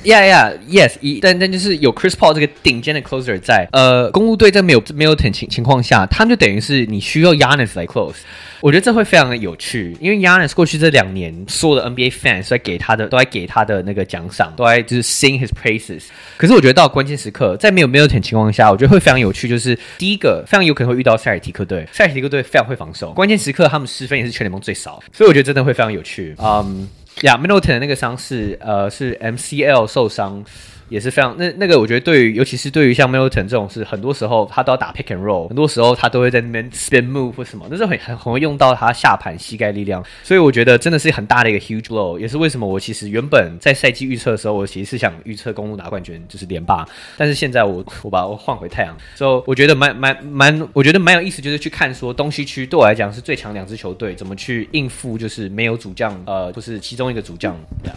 Speaker 4: Yeah, yeah, yes。一但但就是有 Chris Paul 这个顶尖的 closer 在，呃，公鹿队在没有没有等情情况下，他们就等于是你需要 Giannis 来 close。我觉得这会非常的有趣，因为 Giannis 过去这两年，所有的 NBA fans 都在给他的，都在给他的那个奖赏，都在就是 sing his praises。可是我觉得到关键时刻，在没有 Milton 情况下，我觉得会非常有趣，就是第一个非常有可能会遇到塞尔提克队，塞尔提克队非常会防守，关键时刻他们失分也是全联盟最少，所以我觉得真的会非常有趣。嗯，呀，Middleton 的那个伤是，呃，是 MCL 受伤。也是非常那那个，我觉得对于尤其是对于像 Milton 这种是很多时候他都要打 pick and roll，很多时候他都会在那边 spin move 或什么，那是很很很会用到他下盘膝盖力量，所以我觉得真的是很大的一个 huge blow，也是为什么我其实原本在赛季预测的时候，我其实是想预测公路拿冠军，就是连霸，但是现在我我把我换回太阳，所以我觉得蛮蛮蛮，我觉得蛮有意思，就是去看说东西区对我来讲是最强两支球队怎么去应付，就是没有主将，呃，不是其中一个主将这样。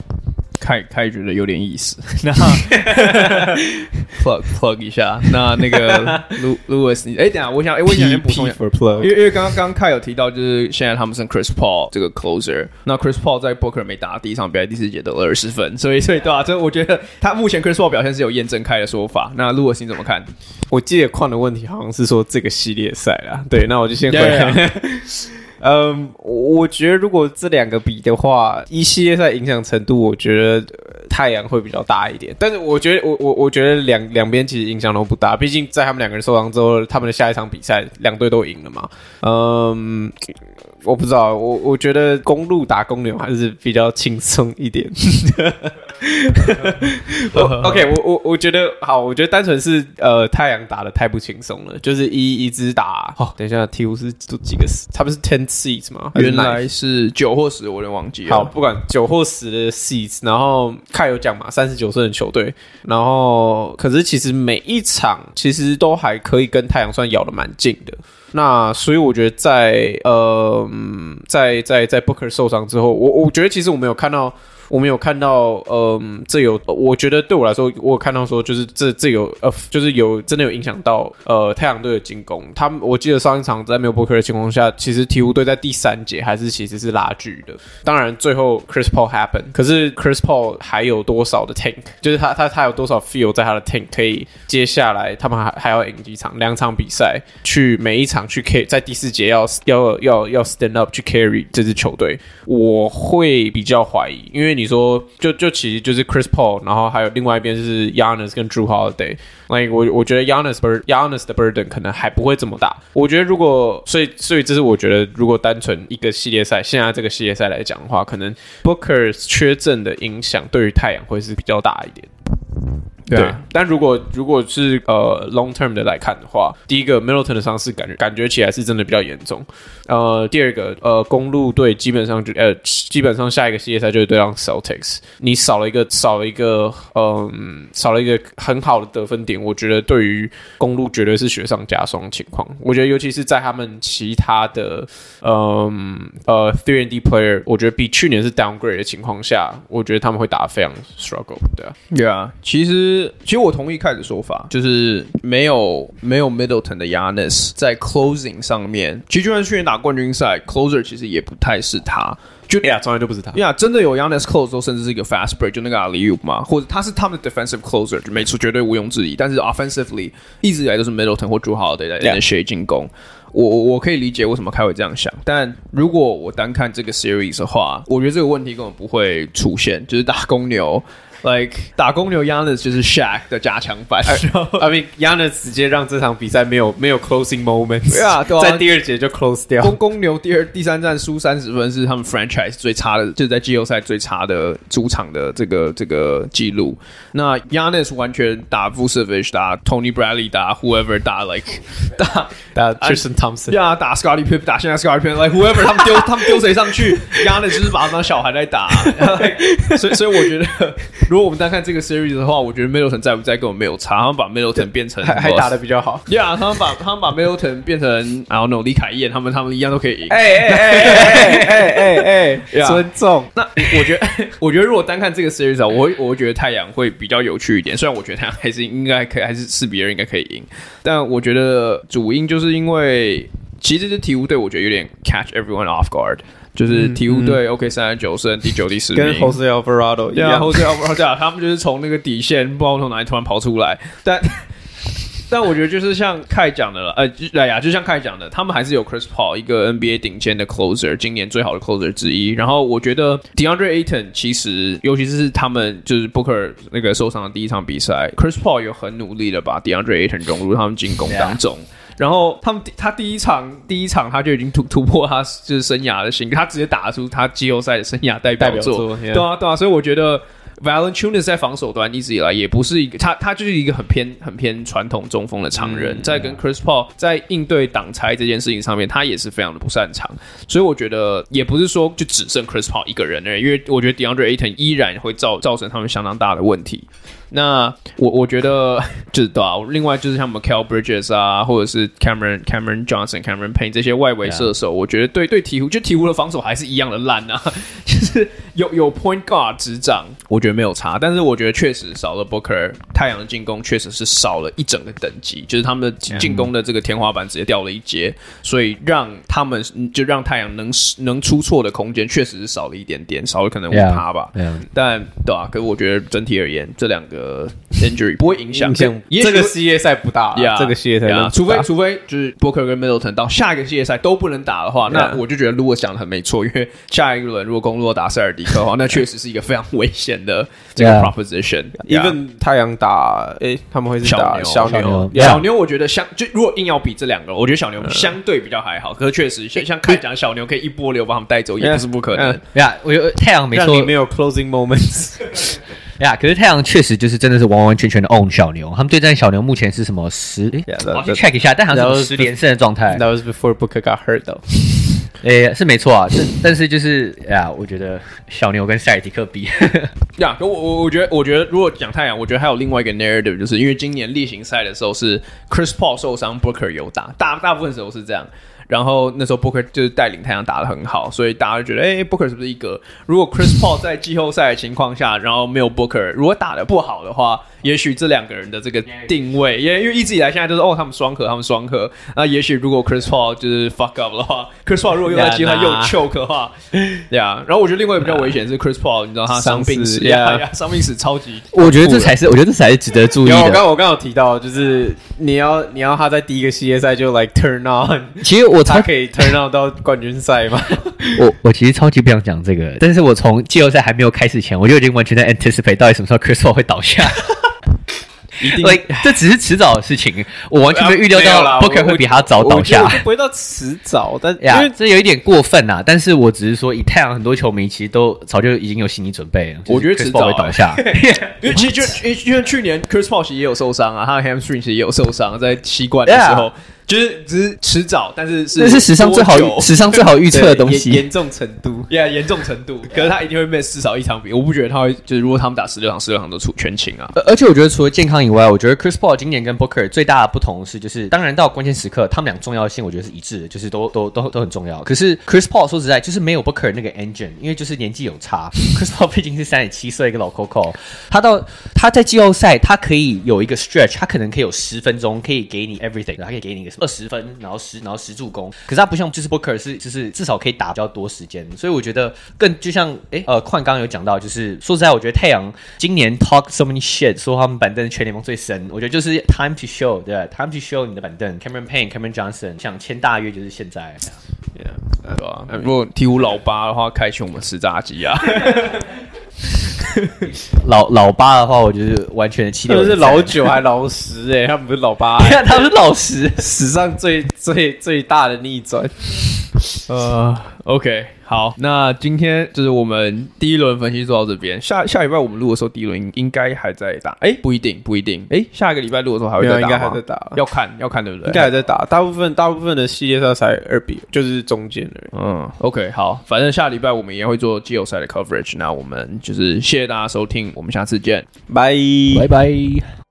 Speaker 1: 开开觉得有点意思，那 plug plug 一下，那那个 Louis，哎，等下，我想，哎，我想先补充一下因为因为刚刚刚凯有提到，就是现在他们是 Chris Paul 这个 closer，那 Chris Paul 在 Booker 没打第一场比赛第四节得了二十分，所以所以对啊，这我觉得他目前 Chris Paul 表现是有验证开的说法。那 Louis 你怎么看？
Speaker 3: 我记得矿的问题好像是说这个系列赛啦，对，那我就先回来。Yeah, yeah. 嗯，我觉得如果这两个比的话，一系列赛影响程度，我觉得太阳会比较大一点。但是我觉得，我我我觉得两两边其实影响都不大，毕竟在他们两个人受伤之后，他们的下一场比赛两队都赢了嘛。嗯。我不知道，我我觉得公路打公牛还是比较轻松一点。OK，我我我觉得好，我觉得单纯是呃太阳打的太不轻松了，就是一一直打。哦，等一下鹈鹕是都几个？他不是 ten seeds 吗？
Speaker 1: 原来是九或十，我有点忘记了。
Speaker 3: 好，不管九或十的 seeds，然后看有讲嘛，三十九胜的球队，然后可是其实每一场其实都还可以跟太阳算咬得蛮近的。那所以我觉得在呃，在在在 Booker 受伤之后，我我觉得其实我没有看到。我没有看到，嗯，这有，我觉得对我来说，我有看到说，就是这这有，呃，就是有真的有影响到，呃，太阳队的进攻。他们我记得上一场在没有 Booker 的情况下，其实鹈鹕队在第三节还是其实是拉锯的。当然最后 Chris Paul happen，可是 Chris Paul 还有多少的 tank，就是他他他有多少 feel 在他的 tank 可以接下来他们还还要赢几场，两场比赛去每一场去可以在第四节要要要要 stand up 去 carry 这支球队，我会比较怀疑，因为。你说就就其实就是 Chris Paul，然后还有另外一边是 Yanis 跟 Drew Holiday。那我我觉得 Yanis bur Yanis 的 burden 可能还不会这么大。我觉得如果所以所以这是我觉得如果单纯一个系列赛，现在这个系列赛来讲的话，可能 Booker 缺阵的影响对于太阳会是比较大一点。对，对，但如果如果是呃 long term 的来看的话，第一个 Middleton 的伤势感觉感觉起来是真的比较严重。呃，第二个呃公路队基本上就呃基本上下一个系列赛就是对上 Celtics，你少了一个少了一个嗯少了一个很好的得分点，我觉得对于公路绝对是雪上加霜的情况。我觉得尤其是在他们其他的嗯呃 three and D player，我觉得比去年是 downgrade 的情况下，我觉得他们会打得非常 struggle。对啊，
Speaker 1: 对啊，其实。其实我同意凯的说法，就是没有没有 Middleton 的 Giannis 在 closing 上面，其实就算去年打冠军赛，closer 其实也不太是他，就
Speaker 3: 呀，从来就不是他。
Speaker 1: 呀，真的有 Giannis close 都甚至是一个 fast break，就那个 alley-oop 嘛，或者他是他们的 defensive closer，就没错，绝对毋庸置疑。但是 offensively 一直以来都是 Middleton 或 Jrue Holiday 在在 shade 进攻。我我可以理解为什么凯会这样想，但如果我单看这个 series 的话，我觉得这个问题根本不会出现，就是打公牛。Like 打公牛，Giannis 就是 Shaq 的加强版。
Speaker 3: I mean Giannis 直接让这场比赛没有没有 closing moments，
Speaker 1: 对啊，
Speaker 3: 在第二节就 close 掉。
Speaker 1: 公公牛第二第三战输三十分是他们 franchise 最差的，就是在季后赛最差的主场的这个这个记录。那 Giannis 完全打 Vucevic，打 Tony Bradley，打 whoever，打 like 打
Speaker 3: 打 Tristan Thompson，
Speaker 1: 呀，打 Scottie Pippen，打现在 Scottie Pippen，like whoever，他们丢他们丢谁上去，Giannis 就是把他当小孩在打。所以所以我觉得。如果我们单看这个 series 的话，我觉得 Middleton 在不在根本没有差。他们把 Middleton 变成
Speaker 3: 还还打得比较好。
Speaker 1: Yeah，他们把他们把 Middleton 变成 I don't know 李凯燕，他们他们一样都可以赢。
Speaker 3: 哎哎哎哎哎哎，尊重。
Speaker 1: 那我觉得，我觉得如果单看这个 series 啊，我会我会觉得太阳会比较有趣一点。虽然我觉得太阳还是应该可以，还是是别人应该可以赢。但我觉得主因就是因为其实这支鹈鹕队，我觉得有点 catch everyone off guard。就是鹈鹕队 OK 三十九胜，第九、第十名，
Speaker 3: 跟 Jose Alvarado
Speaker 1: 对啊，Jose Alvarado 他们就是从那个底线不知道从哪里突然跑出来，但。但我觉得就是像凯讲的了，呃，哎呀，就像凯讲的，他们还是有 Chris Paul 一个 NBA 顶尖的 closer，今年最好的 closer 之一。然后我觉得 DeAndre Ayton 其实，尤其是他们就是 Booker 那个受伤的第一场比赛，Chris Paul 有很努力的把 DeAndre Ayton 融入他们进攻当中。Yeah. 然后他们他第一场第一场他就已经突 突破他就是生涯的新，他直接打出他季后赛的生涯代表作，对啊对啊，所以我觉得。Valanciunas 在防守端一直以来也不是一个他，他就是一个很偏很偏传统中锋的常人，嗯、在跟 Chris Paul 在应对挡拆这件事情上面，他也是非常的不擅长。所以我觉得也不是说就只剩 Chris Paul 一个人而已，因为我觉得 DeAndre Ayton 依然会造造成他们相当大的问题。那我我觉得就是对啊，另外就是像 Mikal Bridges 啊，或者是 Cameron Cameron Johnson、Cameron Payne 这些外围射手.我觉得对对鹈鹕就鹈鹕的防守还是一样的烂啊，就是有有 Point Guard 执掌，我觉得没有差，但是我觉得确实少了 Booker，太阳的进攻确实是少了一整个等级，就是他们的进攻的这个天花板直接掉了一截，所以让他们就让太阳能能出错的空间确实是少了一点点，少了可能五趴吧，Yeah. Yeah. 但对啊，可是我觉得整体而言这两个。呃，injury 不会影响，
Speaker 3: 这个系列赛不大
Speaker 1: 呀，
Speaker 3: 这个系列赛
Speaker 1: 呀，除非除非就是 Booker 跟 Middleton 到下一个系列赛都不能打的话，那我就觉得如果讲的很没错，因为下一轮如果公鹿打塞尔迪克的话，那确实是一个非常危险的这个 proposition。
Speaker 3: Even 太阳打，哎，他们会是打小牛，
Speaker 1: 小牛。我觉得相就如果硬要比这两个，我觉得小牛相对比较还好，可是确实像像开讲小牛可以一波流把他们带走，也不是不可能。
Speaker 4: 呀，我觉得太阳没错，
Speaker 3: 没有 closing moments。
Speaker 4: 呀，可是太阳确实就是真的是完完全全的 own 小牛，他们对战小牛目前是什么十？哎，我去 check 一下，但好像是十连胜的状态。
Speaker 3: That was before Booker got hurt though。
Speaker 4: 哎，是没错啊，但但是就是呀，我觉得小牛跟塞尔提克比，
Speaker 1: 呀，可我我我觉得我觉得如果讲太阳，我觉得还有另外一个 narrative，就是因为今年例行赛的时候是 Chris Paul 受伤，Booker 有打，大大部分时候是这样。然后那时候 Booker 就是带领太阳打的很好，所以大家就觉得，哎，Booker 是不是一个？如果 Chris Paul 在季后赛的情况下，然后没有 Booker，如果打的不好的话。也许这两个人的这个定位，也因为一直以来现在都是哦，他们双核，他们双核。那也许如果 Chris Paul 就是 fuck up 的话，Chris Paul 如果用在机会又 choke 的话，对啊。然后我觉得另外一个比较危险是 Chris Paul，你知道他伤病史，呀呀，伤病史超级。
Speaker 4: 我觉得这才是，我觉得这才是值得注意的。
Speaker 3: 我刚我刚有提到，就是你要你要他在第一个系列赛就 like turn on，
Speaker 4: 其实我
Speaker 3: 他可以 turn on 到冠军赛吗？
Speaker 4: 我我其实超级不想讲这个，但是我从季后赛还没有开始前，我就已经完全在 anticipate 到底什么时候 Chris Paul 会倒下。
Speaker 3: 一定，
Speaker 4: 这只是迟早的事情，我完全没预料到 Booker 会比他早倒下。
Speaker 3: 不会到迟早，但
Speaker 4: 因为这有一点过分呐。但是我只是说，以太阳很多球迷其实都早就已经有心理准备了。
Speaker 1: 我觉得迟早
Speaker 4: 会倒下，
Speaker 1: 因为其实就因为去年 Chris Paul 也有受伤啊，他的 hamstring 其实也有受伤，在七冠的时候。就是只是迟早，但是是
Speaker 4: 这是史上最好史上最好预测的东西，
Speaker 3: 严重程度
Speaker 1: ，yeah，严重程度。可是他一定会 miss 至少一场比，我不觉得他会。就是如果他们打十六场，十六场都出全勤啊。
Speaker 4: 而且我觉得除了健康以外，我觉得 Chris Paul 今年跟 Booker 最大的不同是，就是当然到关键时刻，他们俩重要性我觉得是一致的，就是都都都都很重要。可是 Chris Paul 说实在，就是没有 Booker 那个 engine，因为就是年纪有差。Chris Paul 毕竟是三十七岁一个老 Coco，他到他在季后赛，他可以有一个 stretch，他可能可以有十分钟可以给你 everything，他可以给你一个二十分，然后。十，然后十助攻，可是他不像就是 Booker 是就是至少可以打比较多时间，所以我觉得更就像哎呃，矿刚刚有讲到，就是说实在，我觉得太阳今年 talk so many shit，说他们板凳全联盟最深，我觉得就是 time to show，对吧？time to show 你的板凳，Cameron Payne，Cameron Johnson，想签大约就是现在
Speaker 1: ，yeah, 对吧？如果鹈鹕老八的话，开启我们吃炸鸡啊。
Speaker 4: 老老八的话，我就是完全的七六
Speaker 3: 是老九还老十哎、欸，他们不是老八、
Speaker 4: 他们是老十，
Speaker 3: 史上最最最大的逆转。
Speaker 1: 呃，OK。好，那今天就是我们第一轮分析做到这边。下下礼拜我们录的时候，第一轮应该还在打。哎，不一定，不一定。哎，下一个礼拜录的时候还会再打？
Speaker 3: 应该还在打，
Speaker 1: 要看，要看，对不对？
Speaker 3: 应该还在打。大部分大部分的系列赛才二比，就是中间的。
Speaker 1: 嗯，OK，好，反正下礼拜我们也会做季后赛的 coverage。那我们就是谢谢大家收听，我们下次见，
Speaker 3: 拜
Speaker 4: 拜拜。